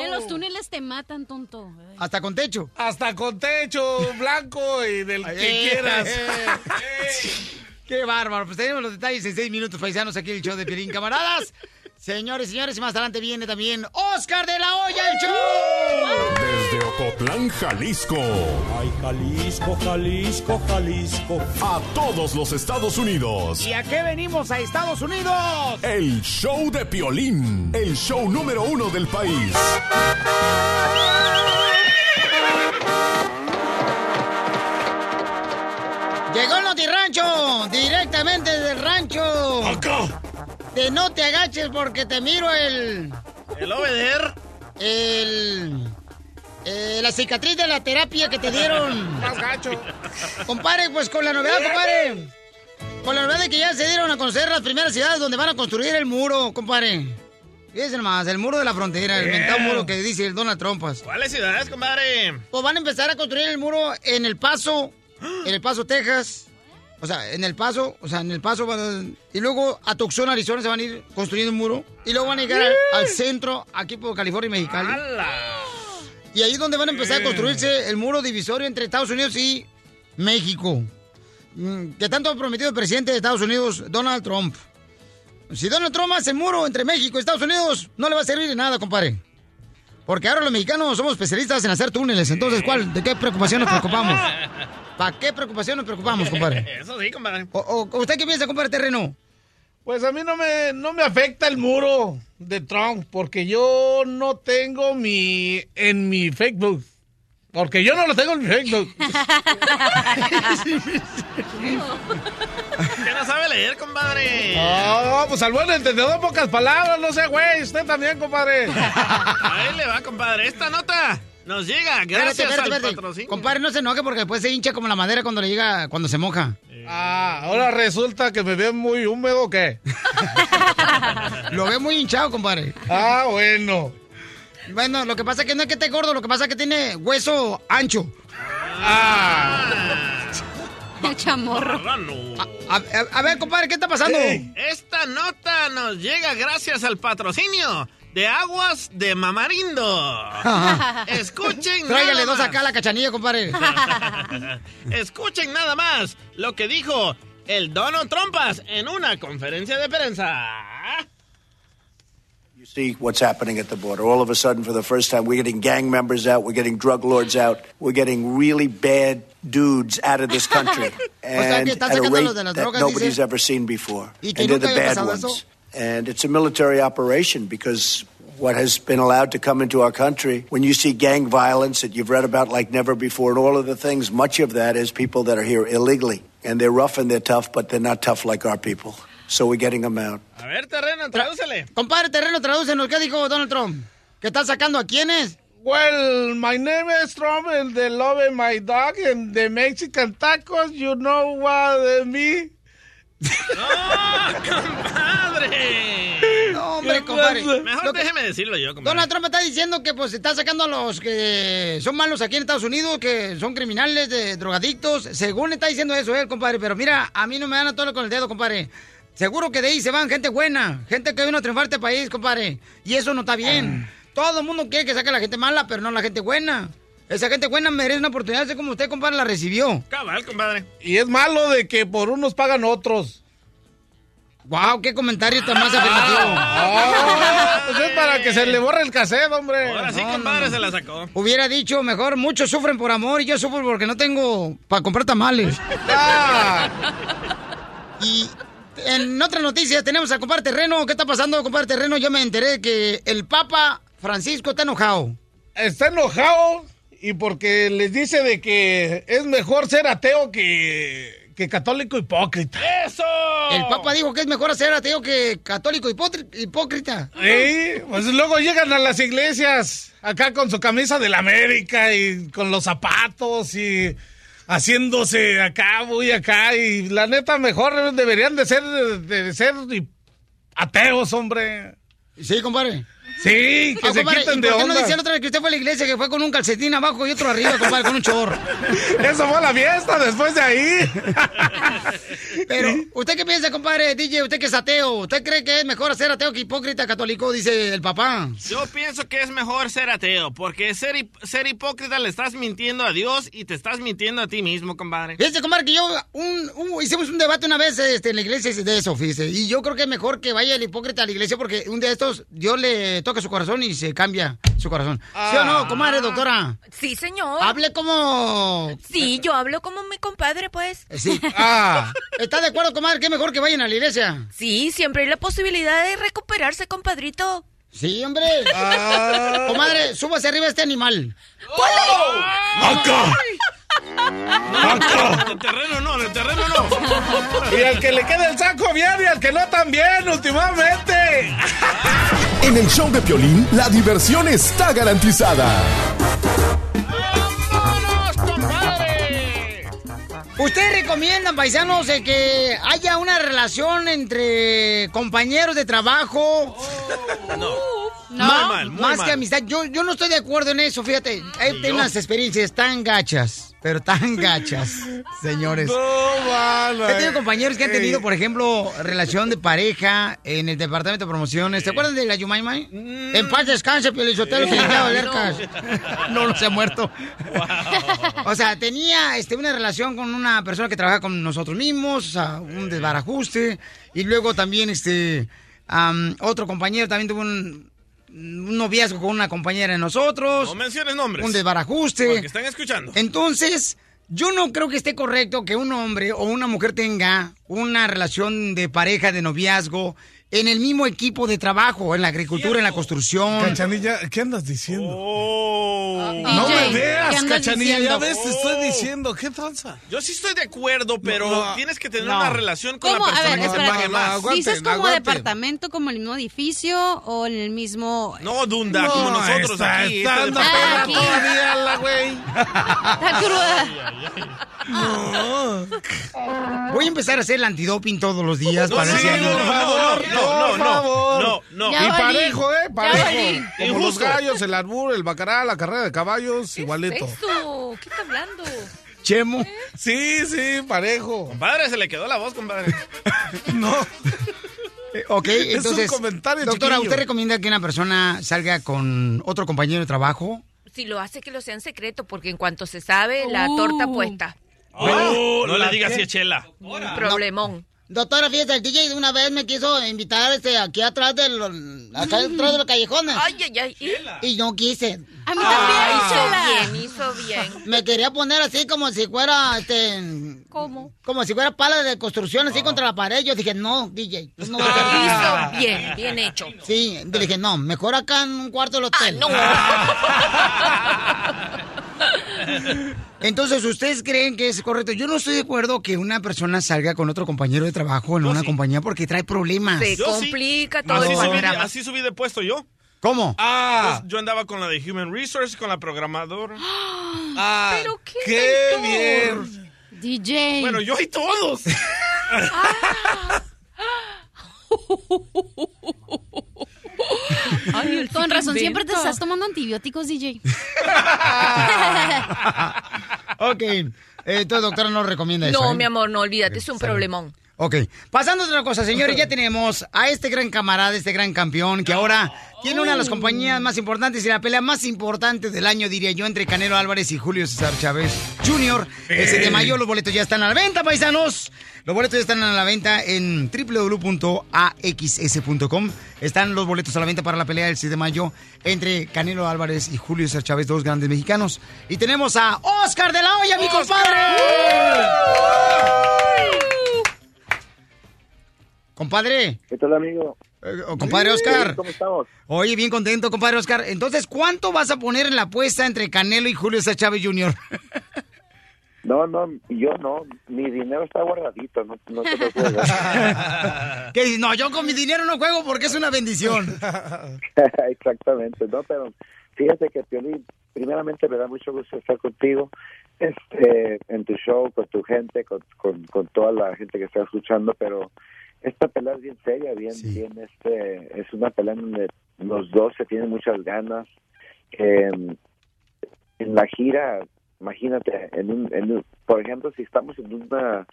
En los túneles te matan, tonto. Hasta con techo. Hasta con techo blanco y del que Eh, quieras. Qué bárbaro. Pues tenemos los detalles en seis minutos, paisanos, aquí en el show de Piolín, camaradas. Señores, señores, y más adelante viene también Oscar de la Hoya, el show. Desde Ocotlán, Jalisco. Ay, Jalisco, Jalisco, Jalisco. A todos los Estados Unidos. ¿Y a qué venimos a Estados Unidos? El show de Piolín. El show número uno del país. Llegó el Notirrancho, directamente del rancho. Acá. No te agaches porque te miro el... ¿El obeder? El... eh, la cicatriz de la terapia que te dieron. Más gacho. Compadre, pues con la novedad, compadre. Con la novedad de que ya se dieron a conocer las primeras ciudades donde van a construir el muro, compadre. Fíjense nomás, el muro de la frontera, el inventado muro que dice el Donald Trump. pues. ¿Cuáles ciudades, compadre? Pues van a empezar a construir el muro en El Paso, en El Paso, Texas. O sea, en El Paso, o sea, en El Paso van a- Y luego a Tucson, Arizona, se van a ir construyendo un muro. Y luego van a llegar al, al centro, aquí por California y Mexicali. Y ahí es donde van a empezar a construirse el muro divisorio entre Estados Unidos y México. Mm, Que tanto ha prometido el presidente de Estados Unidos, Donald Trump. Si Donald Trump hace el muro entre México y Estados Unidos, no le va a servir de nada, compadre. Porque ahora los mexicanos somos especialistas en hacer túneles. Entonces, ¿cuál? ¿De qué preocupación nos preocupamos? ¿Para qué preocupación nos preocupamos, compadre? Eso sí, compadre. O, o- ¿Usted qué piensa, compadre Terreno? Pues a mí no me, no me afecta el muro de Trump porque yo no tengo mi en mi Facebook. Porque yo no lo tengo en mi Facebook. ¿Qué no sabe leer, compadre? No, pues al buen entendedor, pocas palabras, no sé, güey. Usted también, compadre. Ahí le va, compadre. Esta nota Nos llega Espérate, gracias espérate, al espérate. patrocinio. Compadre, no se enoje porque después se hincha como la madera cuando le llega, cuando se moja. Ah, ahora resulta que me ve muy húmedo o qué. Lo ve muy hinchado, compadre. Ah, bueno. Bueno, lo que pasa es que no es que esté gordo, lo que pasa es que tiene hueso ancho. Ah. El chamorro. A, a- a ver, compadre, ¿qué está pasando? Esta nota nos llega gracias al patrocinio de Aguas de Mamarindo. Escuchen Tráigale nada dos más. acá a la cachanilla, compadre. Escuchen nada más lo que dijo el Donald Trumpas en una conferencia de prensa. You see what's happening at the border. All of a sudden, for the first time, we're getting gang members out, we're getting drug lords out, we're getting really bad dudes out of this country. sea, que and están at a sacando rate los de las that drogas, nobody's dice. ever seen before. Y que And they're the bad ones. eso. And it's a military operation because what has been allowed to come into our country, when you see gang violence that you've read about like never before, and all of the things, much of that is people that are here illegally. And they're rough and they're tough, but they're not tough like our people. So we're getting them out. A ver, terreno, tradúcele. Compadre, terreno, tradúcenos. ¿Qué dijo Donald Trump? ¿Que está sacando a quiénes? Well, my name is Trump and they love my dog and the Mexican tacos, you know what eh, I mean? ¡Compadre! No, hombre, compadre. Mejor Lo que- déjeme decirlo yo, compadre. Donald Trump está diciendo que pues está sacando a los que son malos aquí en Estados Unidos, que son criminales, de drogadictos. Según está diciendo eso él, compadre. Pero mira, a mí no me dan a todo con el dedo, compadre. Seguro que de ahí se van gente buena, gente que vino a triunfar este país, compadre. Y eso no está bien. Todo el mundo quiere que saque a la gente mala, pero no la gente buena. Esa gente buena merece una oportunidad, así como usted, compadre, la recibió. Cabal, compadre. Y es malo de que por unos pagan otros. Wow, qué comentario tan más afirmativo. Ah, pues es para que se le borre el cassette, hombre. Ahora sí, No, compadre, no, se la sacó. Hubiera dicho mejor, muchos sufren por amor y yo sufro porque no tengo para comprar tamales. Ah. Y en otras noticias tenemos al compadre Terreno. ¿Qué está pasando, compadre Terreno? Yo me enteré que el Papa Francisco está enojado. Está enojado y porque les dice de que es mejor ser ateo que, que católico hipócrita. ¡Eso! El Papa dijo que es mejor ser ateo que católico hipócrita. Sí, pues luego llegan a las iglesias acá con su camisa del América y con los zapatos y haciéndose acá, muy acá y la neta mejor deberían de ser de ser ateos, hombre. Sí, compadre. Sí, que se compadre, quiten ¿y de por qué no onda. decía la otra vez que usted fue a la iglesia que fue con un calcetín abajo y otro arriba, compadre, con un chorro? Eso fue la fiesta después de ahí. Pero, ¿usted qué piensa, compadre DJ? ¿Usted que es ateo? ¿Usted cree que es mejor ser ateo que hipócrita católico? Dice el papá. Yo pienso que es mejor ser ateo, porque ser, hip- ser hipócrita le estás mintiendo a Dios y te estás mintiendo a ti mismo, compadre. Fíjese, compadre, que yo un, un- hicimos un debate una vez este, en la iglesia de eso, fíjese. Y yo creo que es mejor que vaya el hipócrita a la iglesia porque un día de estos Dios le toca su corazón y se cambia su corazón. ¿Sí o no, comadre, doctora? Sí, señor. Hable como... Sí, yo hablo como mi compadre, pues. Sí. Ah. ¿Está de acuerdo, comadre? que es mejor que vayan a la iglesia? Sí, siempre hay la posibilidad de recuperarse, compadrito. Sí, hombre. Ah. Comadre, súbase arriba a este animal. ¡Acá! En el terreno no, en el terreno no. Y al que le quede el saco bien y al que no también, últimamente. En el show de Piolín, la diversión está garantizada. ¿Ustedes recomiendan, paisanos, de que haya una relación entre compañeros de trabajo? No. No, Muy mal, muy más mal. que amistad. Yo, yo no estoy de acuerdo en eso, fíjate. Tenido unas experiencias tan gachas, pero tan gachas, señores. No, mala. He tenido compañeros que han tenido, por ejemplo, relación de pareja en el departamento de promociones. ¿Se acuerdan de la Yumaymay? Mm. En paz descanse, Pielizotelo, que alercas. No, no se ha muerto. O sea, tenía este, una relación con una persona que trabaja con nosotros mismos, o sea, un desbarajuste. Y luego también, este, am, otro compañero también tuvo un, un noviazgo con una compañera de nosotros. No menciones nombres. Un desbarajuste. Porque están escuchando. Entonces, yo no creo que esté correcto que un hombre o una mujer tenga una relación de pareja, de noviazgo, en el mismo equipo de trabajo, en la agricultura, en la construcción. Cachanilla, ¿qué andas diciendo? Oh. no DJ, me veas, ¿qué andas Cachanilla, diciendo? ya ves, te estoy Oh. diciendo, ¿qué tranza? Yo sí estoy de acuerdo, pero No, no. tienes que tener No. una relación con ¿Cómo? la A persona ver, que te espérate. pague más. ¿Dices como departamento, como el mismo edificio o en el mismo...? No, Dunda, como nosotros está- aquí. está aquí. todavía la güey. Está cruda. Voy a empezar a hacer el antidoping todos los días No, para sí, por favor, no, no, por no, favor. no, no. Y Ya valí. parejo, ¿eh? Ya Parejo. valí. Como los gallos, el arbur, el bacará, la carrera de caballos, igualito. Eso, ¿qué está hablando? Chemo. Sí, sí, parejo. Compadre, se le quedó la voz, compadre. no. Eh, Ok, Es un entonces, comentario doctora, chiquillo. ¿usted recomienda que una persona salga con otro compañero de trabajo? Si lo hace, que lo sea en secreto, porque en cuanto se sabe, la torta puesta. Oh, no le ¿la digas qué? así a Chela. Problemón. Doctora, fíjese, el DJ una vez me quiso invitar este, aquí atrás de los, acá detrás de los callejones. Ay, ay, ay. ¿y? Y no quise. A mí Ah. también, hizo bien, hizo bien. Me quería poner así como si fuera, este... ¿Cómo? Como si fuera pala de construcción, así contra la pared. Yo dije, no, DJ, no vas a Hizo bien, bien hecho. Sí, le dije, no, mejor acá en un cuarto del hotel. no. Entonces, ¿ustedes creen que es correcto? Yo no estoy de acuerdo que una persona salga con otro compañero de trabajo en una compañía porque trae problemas. Se Yo sí. complica todo Así el subí, así subí de puesto yo. ¿Cómo? Ah. Yo, yo andaba con la de Human Resource, con la programadora. Ah, Pero qué, qué bien. DJ. Bueno, yo y todos. Ay, Con razón, siempre te estás tomando antibióticos, DJ. ok. Entonces, doctora, no recomienda eso. No, ¿eh? mi amor, no, olvídate, es un problemón. Ok. Pasando a otra cosa, señores, ya tenemos a este gran camarada, este gran campeón, que ahora tiene una de las compañías más importantes y la pelea más importante del año, diría yo, entre Canelo Álvarez y Julio César Chávez Jr. Ese de mayo, los boletos ya están a la venta, paisanos. Los boletos ya están a la venta en www.axs.com. Están los boletos a la venta para la pelea del 6 de mayo entre Canelo Álvarez y Julio César Chávez, dos grandes mexicanos. Y tenemos a Oscar de la Hoya, mi compadre. Compadre. ¿Qué tal, amigo? Eh, oh, compadre Oscar. ¿Cómo estamos? Oye, bien contento, compadre Oscar. Entonces, ¿cuánto vas a poner en la apuesta entre Canelo y Julio César Chávez Jr.? No, no, yo no. Mi dinero está guardadito, no, no te preocupes. que dices, no, yo con mi dinero no juego porque es una bendición. Exactamente, ¿no? Pero fíjate que, Piolín, primeramente me da mucho gusto estar contigo este, en tu show, con tu gente, con, con, con toda la gente que está escuchando, pero esta pelea es bien seria, bien, bien, este, es una pelea en donde los dos se tienen muchas ganas. Eh, en la gira, imagínate, en un, en un- por ejemplo, si estamos en una,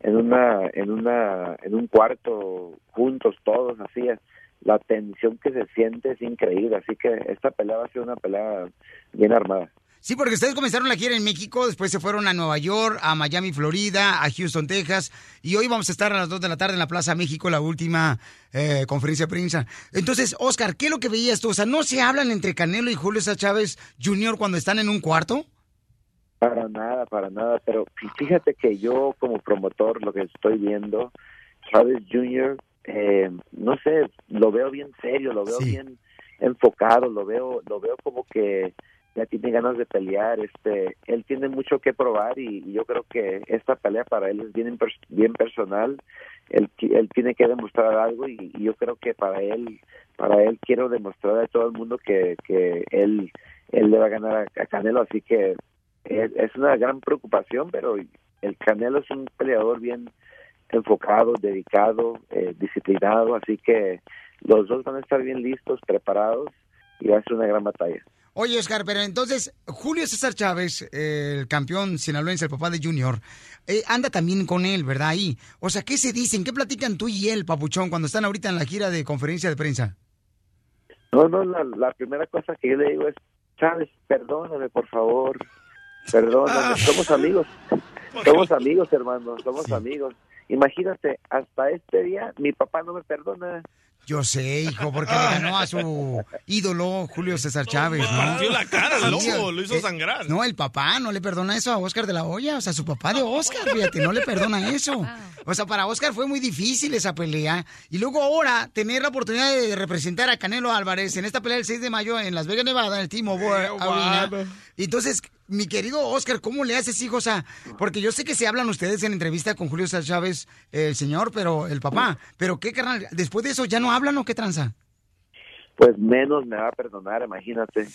en una, en una, en un cuarto juntos todos, así, la tensión que se siente es increíble, así que esta pelea va a ser una pelea bien armada. Sí, porque ustedes comenzaron la gira en México, después se fueron a Nueva York, a Miami, Florida, a Houston, Texas, y hoy vamos a estar a las 2 de la tarde en la Plaza México, la última eh, conferencia de prensa. Entonces, Oscar, ¿qué es lo que veías tú? O sea, ¿no se hablan entre Canelo y Julio César Chávez Jr. cuando están en un cuarto? Para nada, para nada, pero fí- fíjate que yo como promotor lo que estoy viendo, Chávez Jr., eh, no sé, lo veo bien serio, lo veo bien enfocado, lo veo, lo veo como que ya tiene ganas de pelear, este, él tiene mucho que probar y, y yo creo que esta pelea para él es bien, bien personal, él, él tiene que demostrar algo y, y yo creo que para él, para él quiero demostrar a todo el mundo que, que él, él le va a ganar a, a Canelo, así que es, es una gran preocupación, pero el Canelo es un peleador bien enfocado, dedicado, eh, disciplinado, así que los dos van a estar bien listos, preparados y va a ser una gran batalla. Oye, Oscar, pero entonces, Julio César Chávez, eh, el campeón sinaloense, el papá de Junior, eh, anda también con él, ¿verdad? Ahí. O sea, ¿qué se dicen? ¿Qué platican tú y él, papuchón, cuando están ahorita en la gira de conferencia de prensa? No, no, la, la primera cosa que yo le digo es, Chávez, perdóname, por favor, perdóname, somos amigos, somos amigos, hermano, somos amigos. Imagínate, hasta este día mi papá no me perdona. Yo sé, hijo, porque le ganó a su ídolo Julio César Chávez, ¿no? partió la cara el lo hizo sangrar. No, el papá no le perdona eso a Oscar de la Hoya, o sea, su papá de Oscar, fíjate, no le perdona eso. O sea, para Oscar fue muy difícil esa pelea. Y luego ahora, tener la oportunidad de representar a Canelo Álvarez en esta pelea del 6 de mayo en Las Vegas, Nevada, en el T-Mobile Arena. bueno. Entonces, mi querido Oscar, ¿cómo le haces, hijo? O sea, porque yo sé que se hablan ustedes en entrevista con Julio Chávez, eh, el señor, pero el papá. Pero qué, carnal, después de eso, ¿ya no hablan o qué tranza? Pues menos me va a perdonar, imagínate.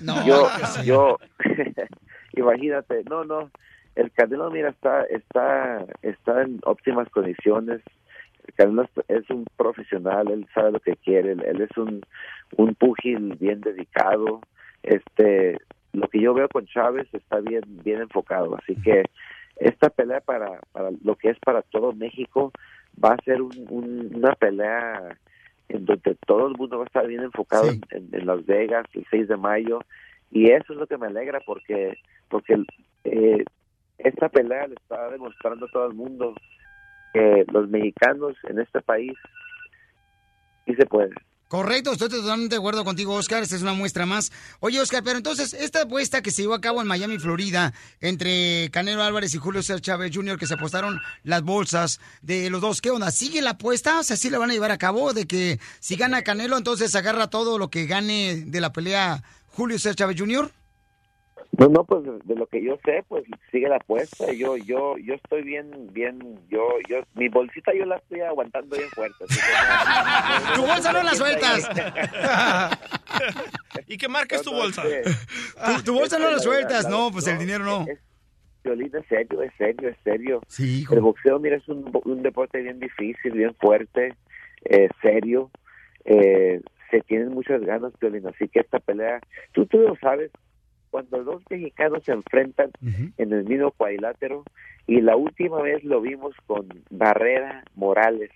No, yo, yo, imagínate, no, no, el Canelo, mira, está, está, está en óptimas condiciones. El Canelo es- es un profesional, él sabe lo que quiere, él, él es un, un púgil bien dedicado. Este, lo que yo veo con Chávez está bien, bien enfocado, así que esta pelea para, para lo que es para todo México va a ser un- un- una pelea en donde todo el mundo va a estar bien enfocado en, en- en Las Vegas el 6 de mayo. Y eso es lo que me alegra porque porque eh, esta pelea le está demostrando a todo el mundo que los mexicanos en este país sí se puede. Correcto, estoy totalmente de acuerdo contigo, Oscar. Esta es una muestra más. Oye, Oscar, pero entonces, esta apuesta que se llevó a cabo en Miami, Florida, entre Canelo Álvarez y Julio César Chávez Jr., que se apostaron las bolsas de los dos, ¿qué onda? ¿Sigue la apuesta? O sea, ¿sí la van a llevar a cabo? De que si gana Canelo, entonces agarra todo lo que gane de la pelea Julio César Chávez Jr. No, no, pues de, lo que yo sé, pues sigue la apuesta. Yo, yo, yo estoy bien, bien, yo, yo, mi bolsita yo la estoy aguantando bien fuerte. Tu bolsa no la sueltas. ¿Y qué marca es tu bolsa? Tu, tu bolsa no la sueltas, no, pues el dinero no. Violín, es serio, es serio, es serio. Sí, hijo. El boxeo, mira, es un, un deporte bien difícil, bien fuerte, eh, serio. Eh, se tienen muchas ganas, Violín, así que esta pelea, tú, tú lo sabes, cuando dos mexicanos se enfrentan en el mismo cuadrilátero, y la última vez lo vimos con Barrera Morales.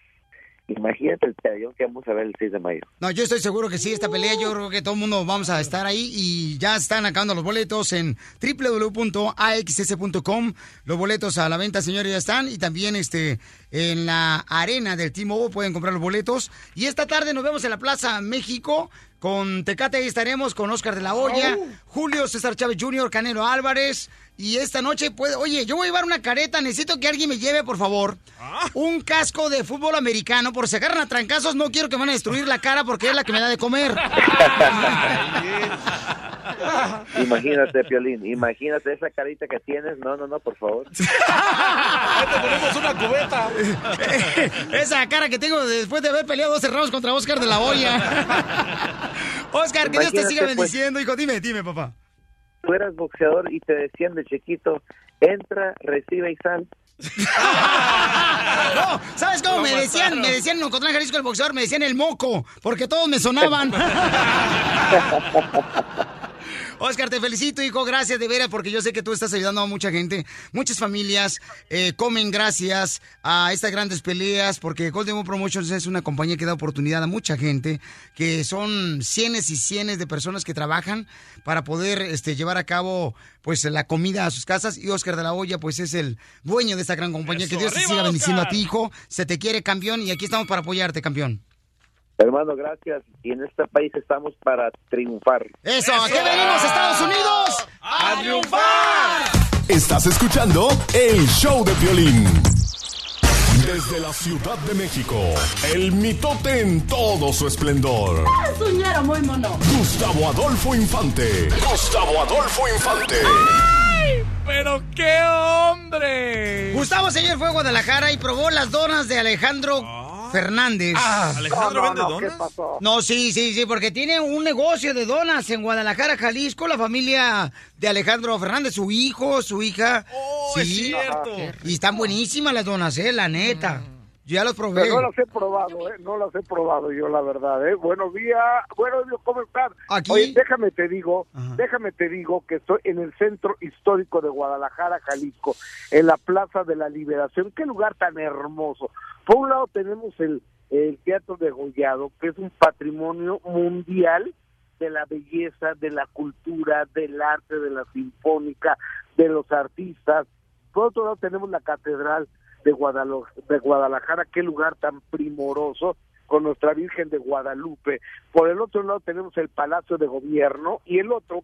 Imagínate el peleón que vamos a ver el 6 de mayo. No, yo estoy seguro que sí, esta pelea, yo creo que todo el mundo vamos a estar ahí y ya están acabando los boletos en www.axs.com. Los boletos a la venta, señores, ya están y también este en la arena del T-Mobile pueden comprar los boletos. Y esta tarde nos vemos en la Plaza México con Tecate, ahí estaremos con Oscar de la Hoya, Julio César Chávez Jr., Canelo Álvarez. Y esta noche puede, oye, yo voy a llevar una careta, necesito que alguien me lleve, por favor, un casco de fútbol americano. Por si agarran a trancazos, no quiero que me van a destruir la cara porque es la que me da de comer. Imagínate, Piolín, imagínate esa carita que tienes. No, no, no, por favor. Te ponemos una cubeta. Esa cara que tengo después de haber peleado 12 rounds contra Oscar de la Hoya. Oscar, que Dios te siga pues. bendiciendo, hijo. Dime, dime, papá. Tú eras boxeador y te decían de chiquito, entra, recibe y sal. No, ¿sabes cómo Lo me decían? mataron. Me decían en Ocotlán, Jalisco, el boxeador, me decían el moco, porque todos me sonaban. Oscar, te felicito, hijo. Gracias de veras, porque yo sé que tú estás ayudando a mucha gente. Muchas familias eh, comen gracias a estas grandes peleas, porque Golden Moon Promotions es una compañía que da oportunidad a mucha gente, que son cienes y cienes de personas que trabajan para poder este, llevar a cabo pues la comida a sus casas. Y Oscar de la Hoya, pues es el dueño de esta gran compañía. que Dios te ¡Arriba, siga bendiciendo a ti, hijo. Se te quiere, campeón, y aquí estamos para apoyarte, campeón. Hermano, gracias. Y en este país estamos para triunfar. Eso, ¿a qué venimos, Estados Unidos? ¡A triunfar! Estás escuchando el show de violín. Desde la Ciudad de México, el mitote en todo su esplendor. Es un ñero muy mono. Gustavo Adolfo Infante. Gustavo Adolfo Infante. ¡Pero qué hombre! Gustavo señor fue a Guadalajara y probó las donas de Alejandro Fernández. ¿Alejandro vende donas? No, sí, sí, sí, porque tiene un negocio de donas en Guadalajara, Jalisco, la familia de Alejandro Fernández, su hijo, su hija. sí, es cierto. Y están buenísimas las donas, eh, la neta. Yo ya los probé. Pero no las he probado, ¿eh? No las he probado yo, la verdad, ¿eh? Buenos días, buenos días, ¿cómo están? Aquí. Oye, déjame te digo, déjame te digo que estoy en el centro histórico de Guadalajara, Jalisco, en la Plaza de la Liberación. Qué lugar tan hermoso. Por un lado tenemos el, el Teatro de Gollado, que es un patrimonio mundial de la belleza, de la cultura, del arte, de la sinfónica, de los artistas. Por otro lado tenemos la Catedral de, Guadalo- de Guadalajara, qué lugar tan primoroso. con nuestra Virgen de Guadalupe. Por el otro lado tenemos el Palacio de Gobierno y el otro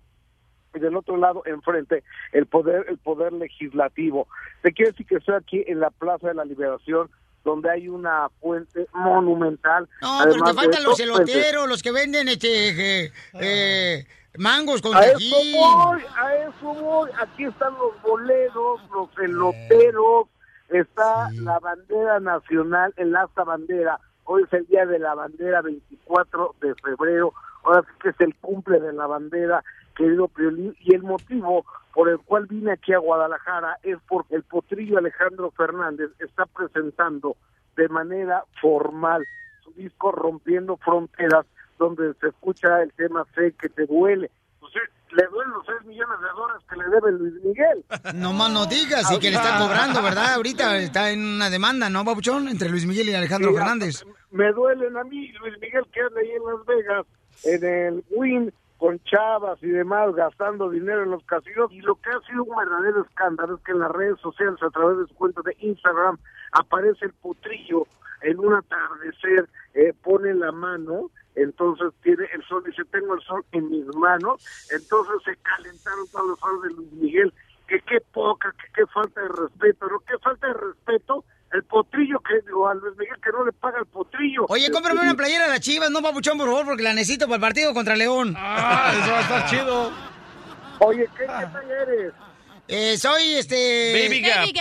y del otro lado enfrente el poder el poder legislativo. Te quiero decir que estoy aquí en la Plaza de la Liberación donde hay una fuente monumental. No, pero te Además faltan los pues, eloteros, los que venden este, eh, eh, mangos con a eso voy, a eso voy. Aquí están los boleros, los eloteros, está la bandera nacional, el asta bandera. Hoy es el día de la bandera, 24 de febrero. Ahora sí que es el cumple de la bandera, querido Piolín. Y el motivo por el cual vine aquí a Guadalajara es porque el potrillo Alejandro Fernández está presentando de manera formal su disco Rompiendo Fronteras, donde se escucha el tema Sé que te duele. Pues, sí, le duelen los 6 millones de dólares que le debe Luis Miguel. No más no digas, y que le está cobrando, ¿verdad? Ahorita está en una demanda, ¿no, Babuchón? Entre Luis Miguel y Alejandro Sí, Fernández. Me duelen a mí, Luis Miguel, que anda ahí en Las Vegas, en el Win, con chavas y demás, gastando dinero en los casinos. Y lo que ha sido un verdadero escándalo es que en las redes sociales, a través de su cuenta de Instagram, aparece el potrillo en un atardecer, eh, pone la mano, entonces tiene el sol, dice, tengo el sol en mis manos, entonces se calentaron todos los fans de Luis Miguel, que qué poca, que qué falta de respeto, ¿no? ¿Qué falta de respeto? El potrillo que, digo, a Luis Miguel que no le paga el potrillo. Oye, cómprame una playera de las chivas, no, Babuchón, por favor, porque la necesito para el partido contra León. Ah, eso va a estar chido. Oye, ¿qué, qué talla eres? Eh, soy este. Baby Gap. Baby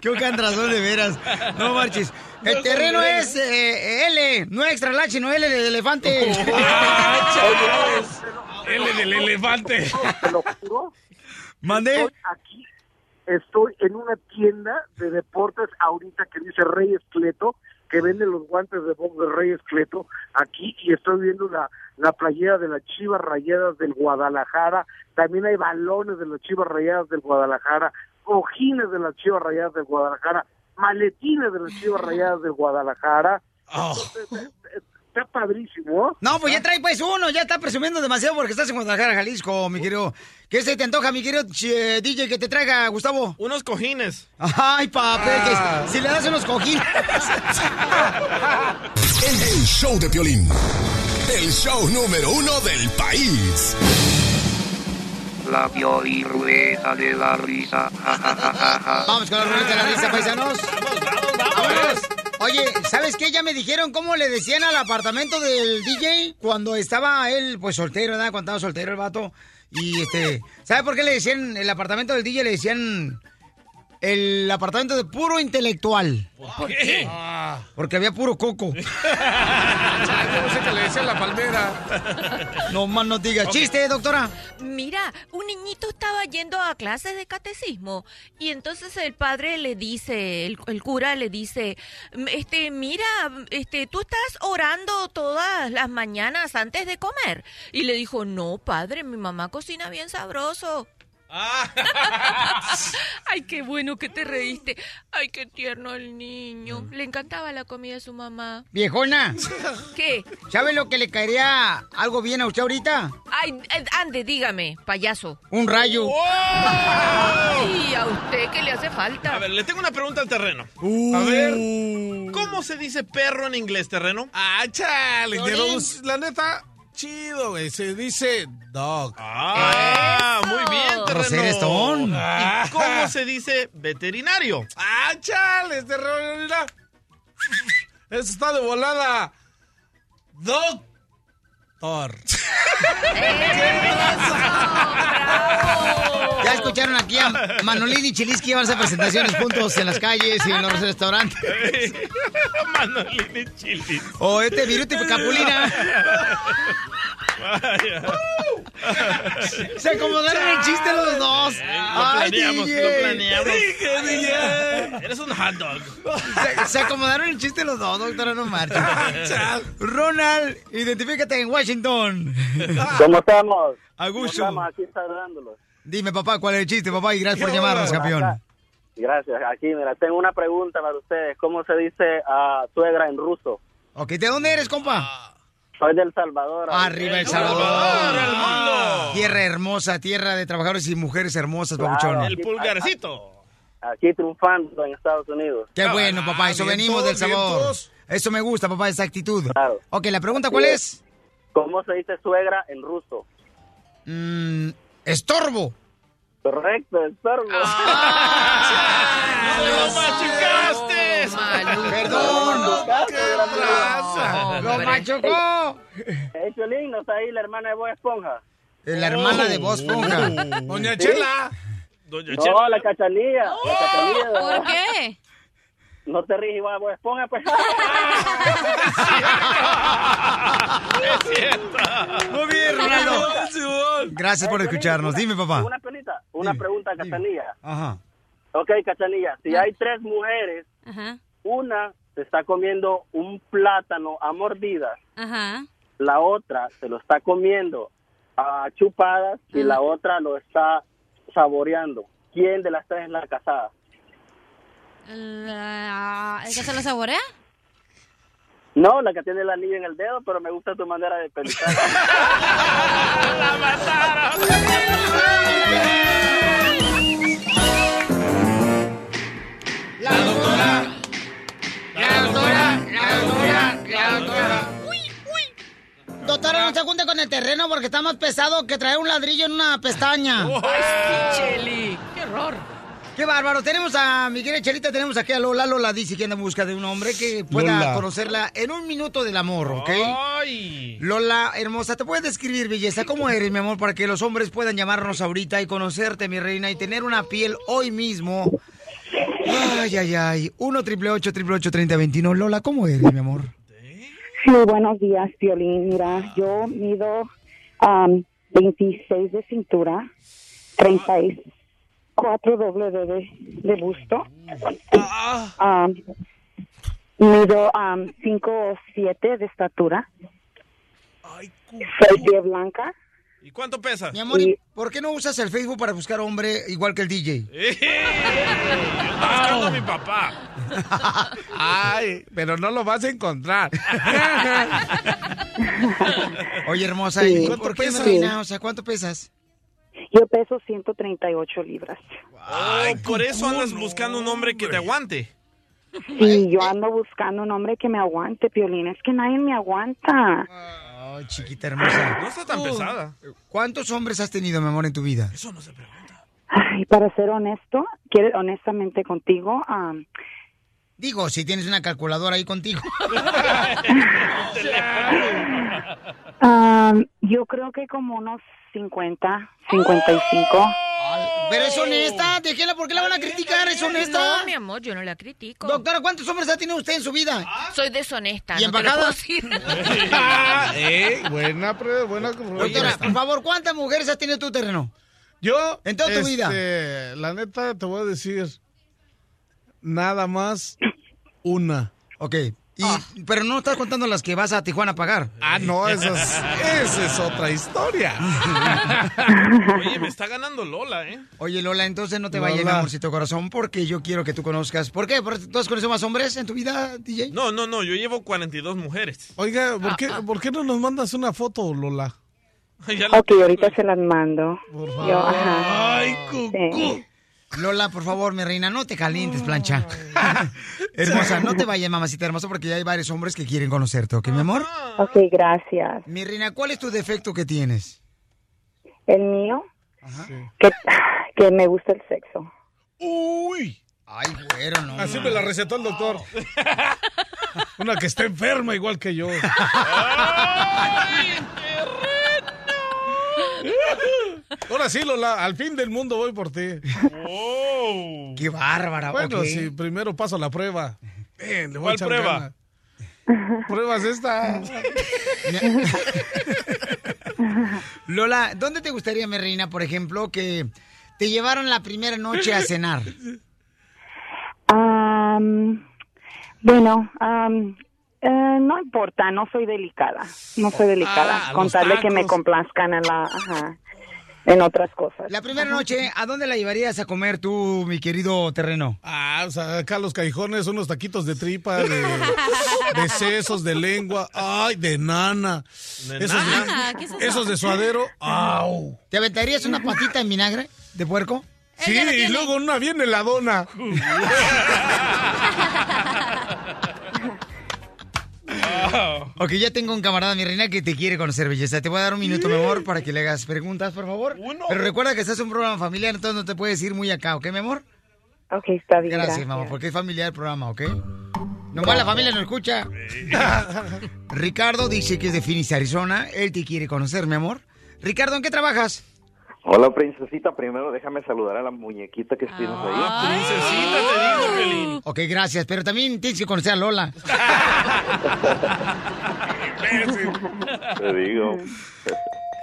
Qué razón de veras. No marches. El terreno es eh, L, no extra large, sino L de elefante. L del elefante. Te lo juro. Mandé. Estoy aquí, estoy en una tienda de deportes ahorita que dice Reyes Cleto, que vende los guantes de box de Reyes Cleto aquí y estoy viendo la, la playera de las Chivas Rayadas del Guadalajara, también hay balones de las Chivas Rayadas del Guadalajara, cojines de las Chivas Rayadas del Guadalajara, maletines de las Chivas Rayadas del Guadalajara. Entonces, eh, eh, Está padrísimo. ¿no? No, pues ya trae pues uno, ya está presumiendo demasiado porque estás en Guadalajara, Jalisco, mi querido. ¿Qué se te antoja, mi querido eh, DJ, que te traiga, Gustavo? Unos cojines. Ay, papel, que si le das unos cojines. El, el show de Piolín. El show número uno del país. La Pioli Rueda de la Risa. Vamos con la ruleta de la risa, paisanos. Vámonos. Oye, ¿sabes qué? Ya me dijeron cómo le decían al apartamento del DJ cuando estaba él, pues soltero, ¿verdad? Cuando estaba soltero el vato. Y este, ¿sabe por qué le decían el apartamento del DJ? Le decían el apartamento de puro intelectual. ¿Por qué? Porque había puro coco. No sé qué le decía la palmera. No más no digas. Chiste, doctora. Mira, un niñito estaba yendo a clases de catecismo y entonces el padre le dice, el, el cura le dice, "M- este, mira, este, tú estás orando todas las mañanas antes de comer. Y le dijo, no, padre, mi mamá cocina bien sabroso. Ay, qué bueno que te reíste. Ay, qué tierno el niño. Le encantaba la comida de su mamá. Viejona. ¿Qué? ¿Sabe lo que le caería algo bien a usted ahorita? Ay, eh, ande, dígame, payaso. Un rayo. Ay, a usted qué le hace falta. A ver, le tengo una pregunta al terreno. Uh. A ver, ¿cómo se dice perro en inglés, terreno? Ah, chale, la neta, chido, güey. Se dice dog. Ah, muy bien, terreno. ¿Y cómo se dice veterinario? Ah, chale, este rollo, mira. Eso está de volada. Doctor. Ya escucharon aquí a Manolín y Chiliski van a hacer presentaciones juntos en las calles y en los restaurantes. Manolín y. O este Viruti Capulina. Vaya. Se acomodaron el chiste los dos. Lo Ay, planeamos, DJ. lo planeamos. Dije, DJ. Eres un hot dog. Se, se acomodaron el chiste los dos, doctora, no marches. Ronald, identifícate en Washington. ¿Cómo estamos? A gusto. Aquí saludándolos. Dime, papá, ¿cuál es el chiste, papá? Y gracias por llamarnos, campeón. Gracias. Aquí, mira, tengo una pregunta para ustedes. ¿Cómo se dice a suegra en ruso? Ok, ¿de dónde eres, compa? Soy del Salvador. Arriba El Salvador. Tierra hermosa, tierra de trabajadores y mujeres hermosas, Claro, papuchón. El pulgarcito. aquí triunfando en Estados Unidos. Qué bueno, papá, eso venimos del sabor. Eso me gusta, papá, esa actitud. Claro. Ok, la pregunta, ¿cuál es? ¿Cómo se dice suegra en ruso? Mm, estorbo. Correcto, estorbo. Ah. ¡Lo machucaste! Perdón. raza! ¡Lo machucó! Eh, Piolín, ¿no está ahí la hermana de Bob Esponja? La hermana de Bob Esponja. Doña ¿Sí? Chela. Doña No, la cachanilla. La cachanilla. ¿Por qué? No te ríes igual a Bob Esponja, pues. Es cierto. Muy bien, Ronaldo. Gracias por escucharnos. Dime, papá. Una pelita, una pregunta, Cachanilla. Ajá. Ok, Cachanilla, si hay tres mujeres, Ajá. una se está comiendo un plátano a mordidas, Ajá. la otra se lo está comiendo a chupadas y la otra lo está saboreando. ¿Quién de las tres es la casada? La- ¿El que se lo saborea? No, la que tiene el anillo en el dedo, pero me gusta tu manera de pensar. La doctora. La doctora. La doctora. La doctora. Doctora, no se junte con el terreno porque está más pesado que traer un ladrillo en una pestaña. Ay, Cheli, qué horror. Qué bárbaro. Tenemos a mi querida Chelita, tenemos aquí a Lola. Lola dice que anda en busca de un hombre que pueda Lola. conocerla en un minuto del amor, ¿ok? Ay. Lola, hermosa, ¿te puedes describir, belleza? ¿Cómo eres, mi amor, para que los hombres puedan llamarnos ahorita y conocerte, mi reina, y tener una piel hoy mismo? Ay, ay, ay. 1 triple 8 3021 Lola, ¿cómo eres, mi amor? Sí, buenos días, Violín. Mira, yo mido am, 26 de cintura, 34 doble de, de busto. Am, mido 5 o 7 de estatura. Soy pie blanca. ¿Y cuánto pesa? Mi amor, ¿y ¿por qué no usas el Facebook para buscar hombre igual que el DJ? Está buscando a mi papá. Ay, pero no lo vas a encontrar. Oye, hermosa, Sí. ¿y ¿Cuánto pesas? O sea, ¿cuánto pesas? Yo peso 138 libras. Ay, por eso andas buscando un hombre que te aguante. Sí, yo ando buscando un hombre que me aguante, Piolín. Es que nadie me aguanta. Ay, chiquita hermosa. No está tan pesada. ¿Cuántos hombres has tenido, mi amor, en tu vida? Eso no se pregunta. Ay, para ser honesto, quiero honestamente contigo, am, Digo, si tienes una calculadora ahí contigo. am, yo creo que como unos 50, 55. Pero es honesta, déjela, ¿por qué la van a criticar? ¿Es honesta? No, mi amor, yo no la critico. Doctora, ¿cuántos hombres ha tenido usted en su vida? Soy deshonesta. ¿Y no embajada? Eh, buena, buena. Doctora, por favor, ¿cuántas mujeres has tenido tu terreno? Yo. En toda tu vida. este, La neta, te voy a decir. Nada más una. Ok. Y, Pero no estás contando las que vas a Tijuana a pagar. Ah, no, esa es, esa es otra historia. Oye, me está ganando Lola, ¿eh? Oye, Lola, entonces no te Lola. vayas, amorcito corazón, porque yo quiero que tú conozcas. ¿Por qué? ¿Porque ¿Tú has conocido más hombres en tu vida, DJ? No, no, no, yo llevo 42 mujeres. Oiga, ¿por qué, ¿por qué no nos mandas una foto, Lola? Ok, ahorita se las mando. Yo, ajá. Ay, Sí. Lola, por favor, mi reina, no te calientes, plancha. Hermosa, no te vayas, mamacita hermosa, porque ya hay varios hombres que quieren conocerte, ¿ok, mi amor? Ok, gracias. Mi reina, ¿cuál es tu defecto que tienes? El mío, que, que me gusta el sexo. Uy. Ay, güero, no. Así me la recetó el doctor. Una que está enferma igual que yo. Ahora sí, Lola, al fin del mundo voy por ti. Qué bárbara, Bueno, ok. sí, primero paso la prueba. Ven, le voy a ¿Cuál echar prueba? ganas. Pruebas esta. Lola, ¿dónde te gustaría, mi reina, por ejemplo, que te llevaran la primera noche a cenar? Am, bueno, eh, no importa, no soy delicada. No soy delicada. Ah, con los tal de que me complazcan en la, ajá, en otras cosas. La primera noche, ¿a dónde la llevarías a comer tú, mi querido terreno? Ah, o sea, acá los callejones, unos taquitos de tripa, de, de sesos, de lengua, ay, de nana. ¿De esos, nana? De, ¿Qué es eso? esos de suadero, au. ¿Te aventarías una patita en vinagre de puerco? Sí, y luego una bien heladona. Ok, ya tengo un camarada, mi reina, que te quiere conocer, belleza. Te voy a dar un minuto, mi amor, para que le hagas preguntas, por favor. Pero recuerda que estás en un programa familiar, entonces no te puedes ir muy acá, ¿ok, mi amor? Ok, está bien. Gracias, Gracias, mamá, porque es familiar el programa, ¿ok? Nomás la familia no escucha. Ricardo dice que es de Phoenix, Arizona. Él te quiere conocer, mi amor. Ricardo, ¿en qué trabajas? Hola, princesita. Primero déjame saludar a la muñequita que tienes ahí. Princesita, te digo, Piolín. Ok, gracias, pero también tienes que conocer a Lola. Te digo.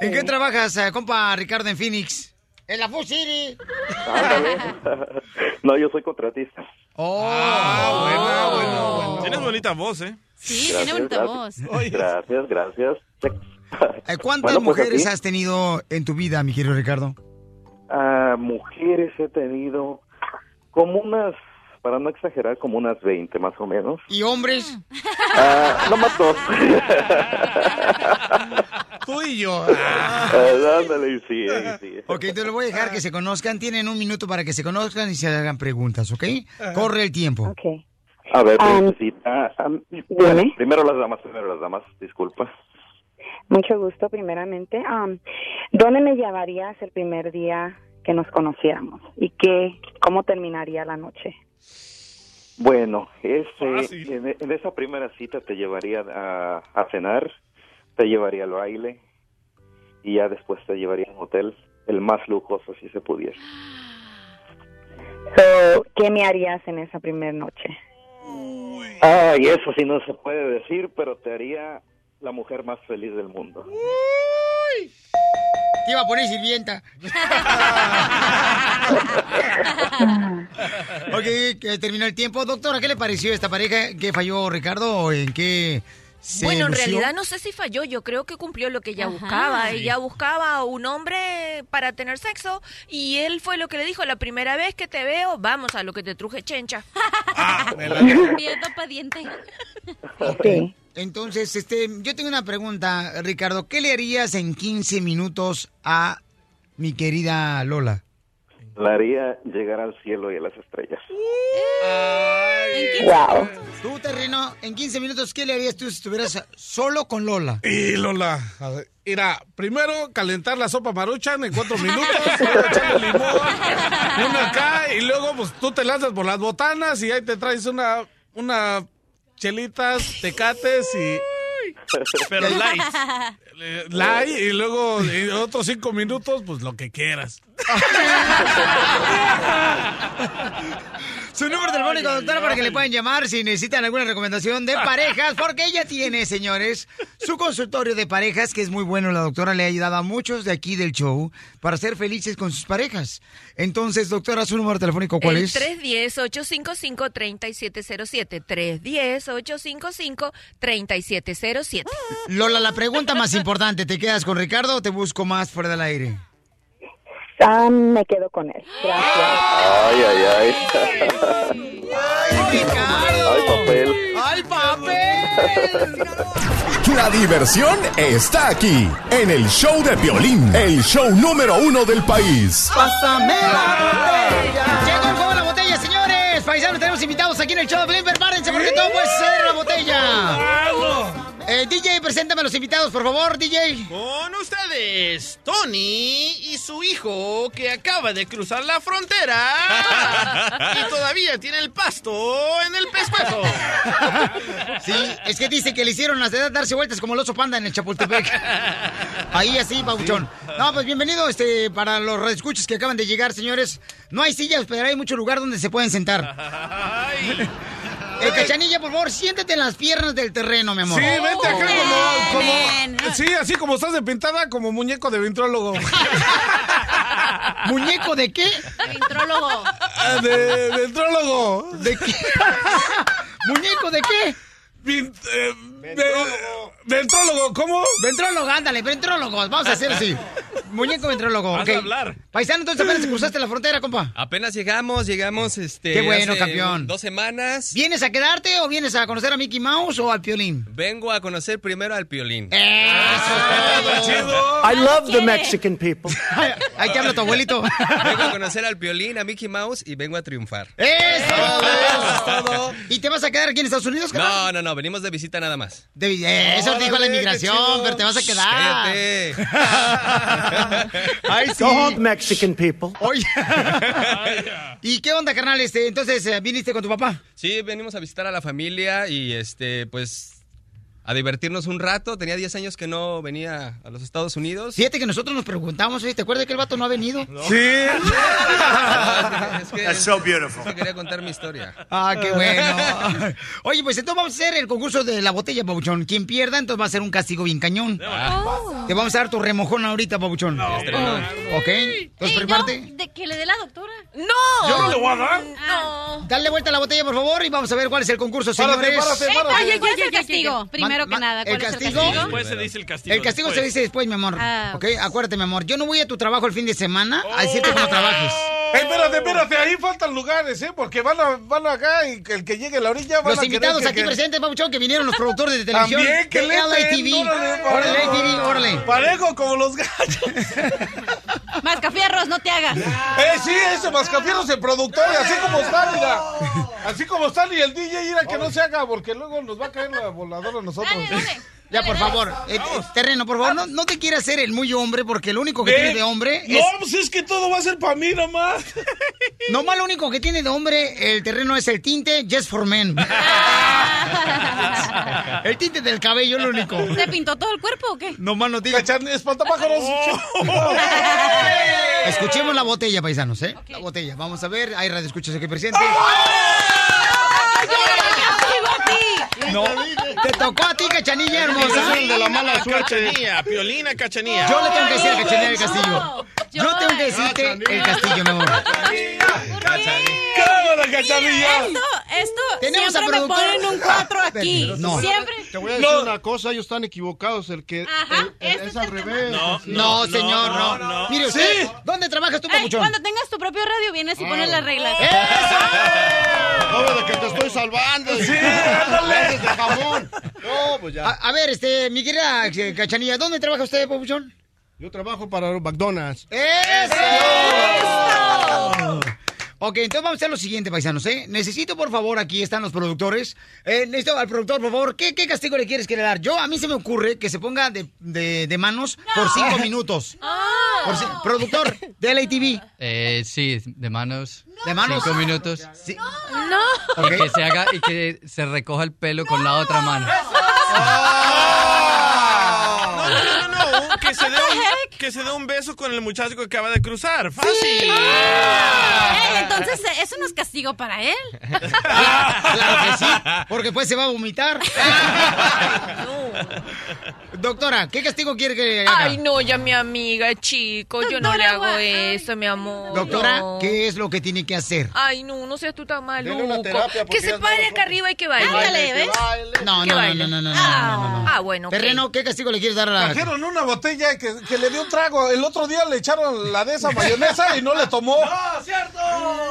¿En qué trabajas, eh, compa Ricardo, en Phoenix? En la Food City. No, yo soy contratista. Oh, Ah, bueno, bueno. Tienes bonita voz, ¿eh? Sí, Gracias, tiene bonita gracias. voz. Gracias, gracias. Eh, ¿Cuántas Bueno, pues mujeres aquí, has tenido en tu vida, mi querido Ricardo? ah, mujeres he tenido como unas, para no exagerar, como unas 20 más o menos. ¿Y hombres? Ah, no más dos. Tú y yo. Ah, ándale, sí, sí. Ok, te lo voy a dejar que se conozcan. Tienen un minuto para que se conozcan y se hagan preguntas, ¿ok? Corre el tiempo. Ok. A ver, Um, princesita. ah, dime. primero las damas, primero las damas, disculpa. Mucho gusto, primeramente. Um, ¿Dónde me llevarías el primer día que nos conociéramos? ¿Y qué, cómo terminaría la noche? Bueno, ese, en, en esa primera cita te llevaría a, a cenar, te llevaría al baile y ya después te llevaría a un hotel, el más lujoso si se pudiera. So, ¿Qué me harías en esa primera noche? Ay, eso sí no se puede decir, pero te haría la mujer más feliz del mundo. Te iba a poner sirvienta. ok, que terminó el tiempo. Doctora, ¿qué le pareció esta pareja? ¿Qué falló Ricardo o en qué se Bueno, en realidad no sé si falló, yo creo que cumplió lo que ella buscaba. Sí. Ella buscaba un hombre para tener sexo y él fue lo que le dijo, la primera vez que te veo, vamos a lo que te truje chencha. Miedo pa' diente. Ok. Entonces, este, yo tengo una pregunta, Ricardo. ¿Qué le harías en 15 minutos a mi querida Lola? La haría llegar al cielo y a las estrellas. Wow. Tú, terreno, en 15 minutos, ¿qué le harías tú si estuvieras solo con Lola? Y Lola, a ver, mira, primero calentar la sopa maruchan en cuatro minutos, echarle limón, una acá, y luego pues tú te lanzas por las botanas y ahí te traes una, una chelitas, tecates y... Pero light. Eh, light, y luego otros cinco minutos, pues lo que quieras. Su número telefónico, doctora, para que le puedan llamar si necesitan alguna recomendación de parejas, porque ella tiene, señores, su consultorio de parejas, que es muy bueno. La doctora le ha ayudado a muchos de aquí del show para ser felices con sus parejas. Entonces, doctora, su número telefónico, ¿cuál El es? 310-855-3707. 310-855-3707. Lola, la pregunta más importante, ¿te quedas con Ricardo o te busco más fuera del aire? Ah, me quedo con él. Gracias. Ay, ay, ay. Ay, papel. ¡Ay, papel! La diversión está aquí, en el show de violín, el show número uno del país. ¡Pásame la botella! Llegó el juego de la botella, señores. Paisanos, tenemos invitados aquí en el show de Blin. Prepárense porque todo puede botella. Eh, DJ, preséntame a los invitados, por favor, DJ. Con ustedes, Tony y su hijo que acaba de cruzar la frontera y todavía tiene el pasto en el pescuezo. Sí, es que dice que le hicieron hasta darse vueltas como el oso panda en el Chapultepec. Ahí así, Pauchón. No, pues bienvenido este, para los redescuchos que acaban de llegar, señores. No hay sillas, pero hay mucho lugar donde se pueden sentar. Eh, Cachanilla, por favor, siéntate en las piernas del terreno, mi amor. Sí, vente acá como, como- Sí, así como estás de pintada, como muñeco de ventrólogo. ¿Muñeco de qué? Ventrólogo. Ah, De ventrólogo. ¿De qué? ¿Muñeco de qué? Vin- eh, de- ventrólogo, ¿cómo? Ventrólogo, ándale, ventrólogo. Vamos a hacer así. Muñeco ventrólogo. Vas a hablar. Paisano, entonces apenas cruzaste la frontera, compa. Apenas llegamos, llegamos, este... Qué bueno, hace campeón. Dos semanas. ¿Vienes a quedarte o vienes a conocer a Mickey Mouse o al Piolín? Vengo a conocer primero al Piolín. ¡Eso es todo! I love the Mexican people. Ahí te habla tu abuelito. Vengo a conocer al Piolín, a Mickey Mouse y vengo a triunfar. ¡Eso! Eso es todo. ¿Y te vas a quedar aquí en Estados Unidos, carnal? No, no, no, venimos de visita nada más. De- eso te dijo la inmigración, pero te vas a quedar. Cállate. Ay, sí. Home, Mexican people. Oye. ¿Y qué onda, carnal? Este, entonces, eh, ¿viniste con tu papá? Sí, venimos a visitar a la familia y este, pues, a divertirnos un rato. Tenía 10 años que no venía a los Estados Unidos. Fíjate que nosotros nos preguntamos, oye, ¿te acuerdas que el vato no ha venido? Sí. That's so beautiful. quería contar mi historia. Ah, qué bueno. Oye, pues entonces vamos a hacer el concurso de la botella, Pabuchón. Quien pierda, entonces va a ser un castigo bien cañón. Oh. Te vamos a dar tu remojón ahorita, Pabuchón. ¿Ok? Entonces, prepárate. ¿De que le dé la doctora? ¡No! ¿Yo no le voy a dar? No. Dale vuelta a la botella, por favor, y vamos a ver cuál es el concurso, Párate, señores. párate, párate. Ay, ay, ¿Cuál ay, es ay, ay, castigo? ay. Primero que nada, ¿cuál ¿El es castigo? el castigo? Después se dice el castigo. El castigo después. se dice después, mi amor. Ah, ¿Ok? Acuérdate, mi amor. Yo no voy a tu trabajo el fin de semana a decirte cómo trabajes. Espérate, espérate, ahí faltan lugares, ¿eh? Porque van, a, van acá y el que llegue a la orilla van Los a invitados que- aquí que- presentes, Pabuchón, que vinieron los productores de televisión. También, que de le LATV. órale. LATV, órale. Parejo como los gallos. Mascafierros, no te hagas. Eh, sí, ese mascafierro es el productor, y así como está, mira. Así como está, y el DJ, mira que no se haga, porque luego nos va a caer la voladora a nosotros. Ya, por favor. Eh, eh, terreno, por favor, no, no te quieras hacer el muy hombre, porque lo único que Ve. tiene de hombre No, es... pues es que todo va a ser para mí nomás. Nomás lo único que tiene de hombre el terreno es el tinte Just for Men. el tinte del cabello es lo único. ¿Se pintó todo el cuerpo o qué? Nomás no digas. Espantapájaros. Escuchemos la botella, paisanos, ¿eh? La botella. Vamos a ver. Hay radio escuchas aquí presente. No, te tocó a ti, cachanilla hermosa. Es el de la mala suerte. Cachanilla, piolina, cachanilla. Yo le tengo que decir a Cachanilla del Castillo. Yo tengo que decirte el castillo, mi amor. ¡Cámara, cachanilla! Esto, esto, Tenemos siempre a me ponen un 4 aquí. No. Siempre. Te voy a decir una cosa, ellos están equivocados, el que Ajá, el- el- es al revés. No, señor, no. Mire usted, ¿dónde trabajas tú, papuchón? cuando tengas tu propio radio vienes y pones las reglas. No, de que te estoy salvando. Sí, Haces de jamón. No, pues ya. A, a ver, este, mi querida eh, Cachanilla, ¿dónde trabaja usted, papuchón? Yo trabajo para McDonald's. ¡Eso! Ok, entonces vamos a hacer lo siguiente, paisanos, ¿eh? Necesito, por favor, aquí están los productores. Eh, necesito al productor, por favor, ¿qué, qué castigo le quieres que le dar? Yo, a mí se me ocurre que se ponga de, de- de manos por cinco minutos. Por ci- productor de LATV. Eh, sí, de manos. ¿De manos? Cinco minutos. No. Y que se haga y que se recoja el pelo con la otra mano. No, que se dé un beso con el muchacho que acaba de cruzar. Fácil. Eh, entonces, eh, eso no es castigo para él. Claro que sí, porque después se va a vomitar. Doctora, ¿qué castigo quiere que le haga? Ay, no, ya mi amiga, chico, yo no le hago eso, mi amor. Doctora, no. ¿qué es lo que tiene que hacer? Ay, no, no seas tú tan maluco. terapia, Que se pare no- acá arriba y que baile. Ándale, ¿ves? No, ¿Qué no, no, no, no, no, no, Ah, no, no. ah, bueno. Terreno, ¿qué castigo le quieres dar a la... Trajeron una botella que, que le dio un trago. El otro día le echaron la de esa mayonesa y no le tomó. ¡No, cierto!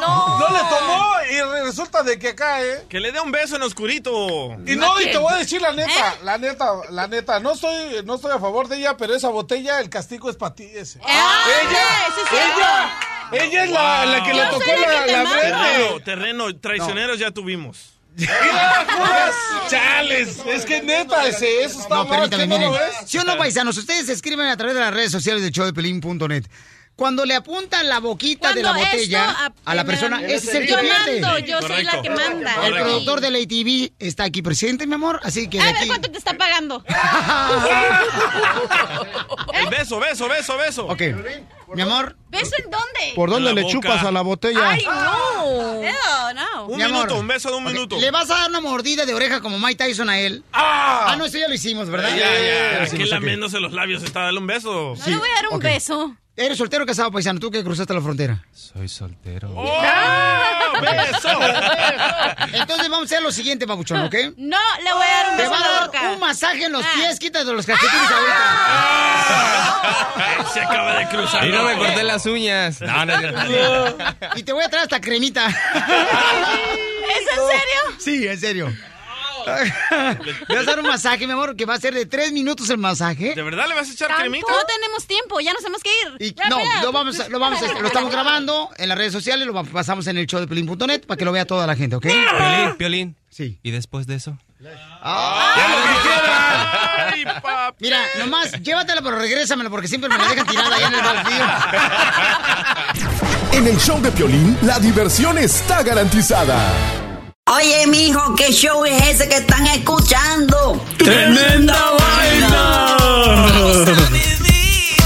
No. No le tomó y resulta de que acá, ¿eh? Que le dé un beso en oscurito. Y no, y te voy a decir la ¿Eh? neta, la neta, la neta, no estoy, no estoy a favor de ella, pero esa botella, el castigo es para ti ese. Ah, ella, sí, sí, ella, ella es la, la que le tocó la la, la. Terreno, terreno, traicioneros ya tuvimos. Chales, es que neta, ese, eso está No, mal, permítame, ¿qué no miren. ¿Sí o no, paisanos? Ustedes escriben a través de las redes sociales de showdepelín.net. Cuando le apuntan la boquita de la botella a la persona, ese es el que Yo pierde. mando, yo soy la que manda. El productor de la ATV está aquí presente, mi amor, así que A ver aquí... cuánto te está pagando. Beso, beso, beso, beso. Ok, mi amor, ¿Beso en dónde? ¿Por dónde le boca. chupas a la botella? Ay, no. Ew, no. Un Mi amor. minuto, un beso de un minuto. ¿le vas a dar una mordida de oreja como Mike Tyson a él? ¡Ah! Ah, no, eso ya lo hicimos, ¿verdad? Ya, Ya ya, ok. lamiéndose los labios está, dale un beso. No le voy a dar un beso. ¿Eres soltero o casado, paisano? Tú que cruzaste la frontera. Soy soltero. ¡Oh! ¡Beso! Entonces vamos a hacer lo siguiente, papuchón, ¿ok? No, le voy a dar un Te beso va en a dar boca. un masaje en los Ah. pies, quítate los calcetines ahorita. Se acaba de cruzar. Y no me corté las uñas. No, no, no. Y te voy a traer hasta cremita. ¿Es en serio? Sí, en serio. Le vas a dar un masaje, mi amor, que va a ser de tres minutos el masaje. ¿De verdad le vas a echar cremita? No tenemos tiempo, ya nos tenemos que ir. Y no, lo vamos, a- lo vamos, a- lo estamos grabando en las redes sociales, lo pasamos en el show de pelín.net para que lo vea toda la gente, ¿ok? Piolín, Piolín. Sí. ¿Y después de eso? Mira, nomás llévatela, pero regrésamela porque siempre me la dejan tirada allá en el baldío. En el show de Piolín, la diversión está garantizada. Oye, mijo, ¿qué show es ese que están escuchando? ¡Tremenda vaina!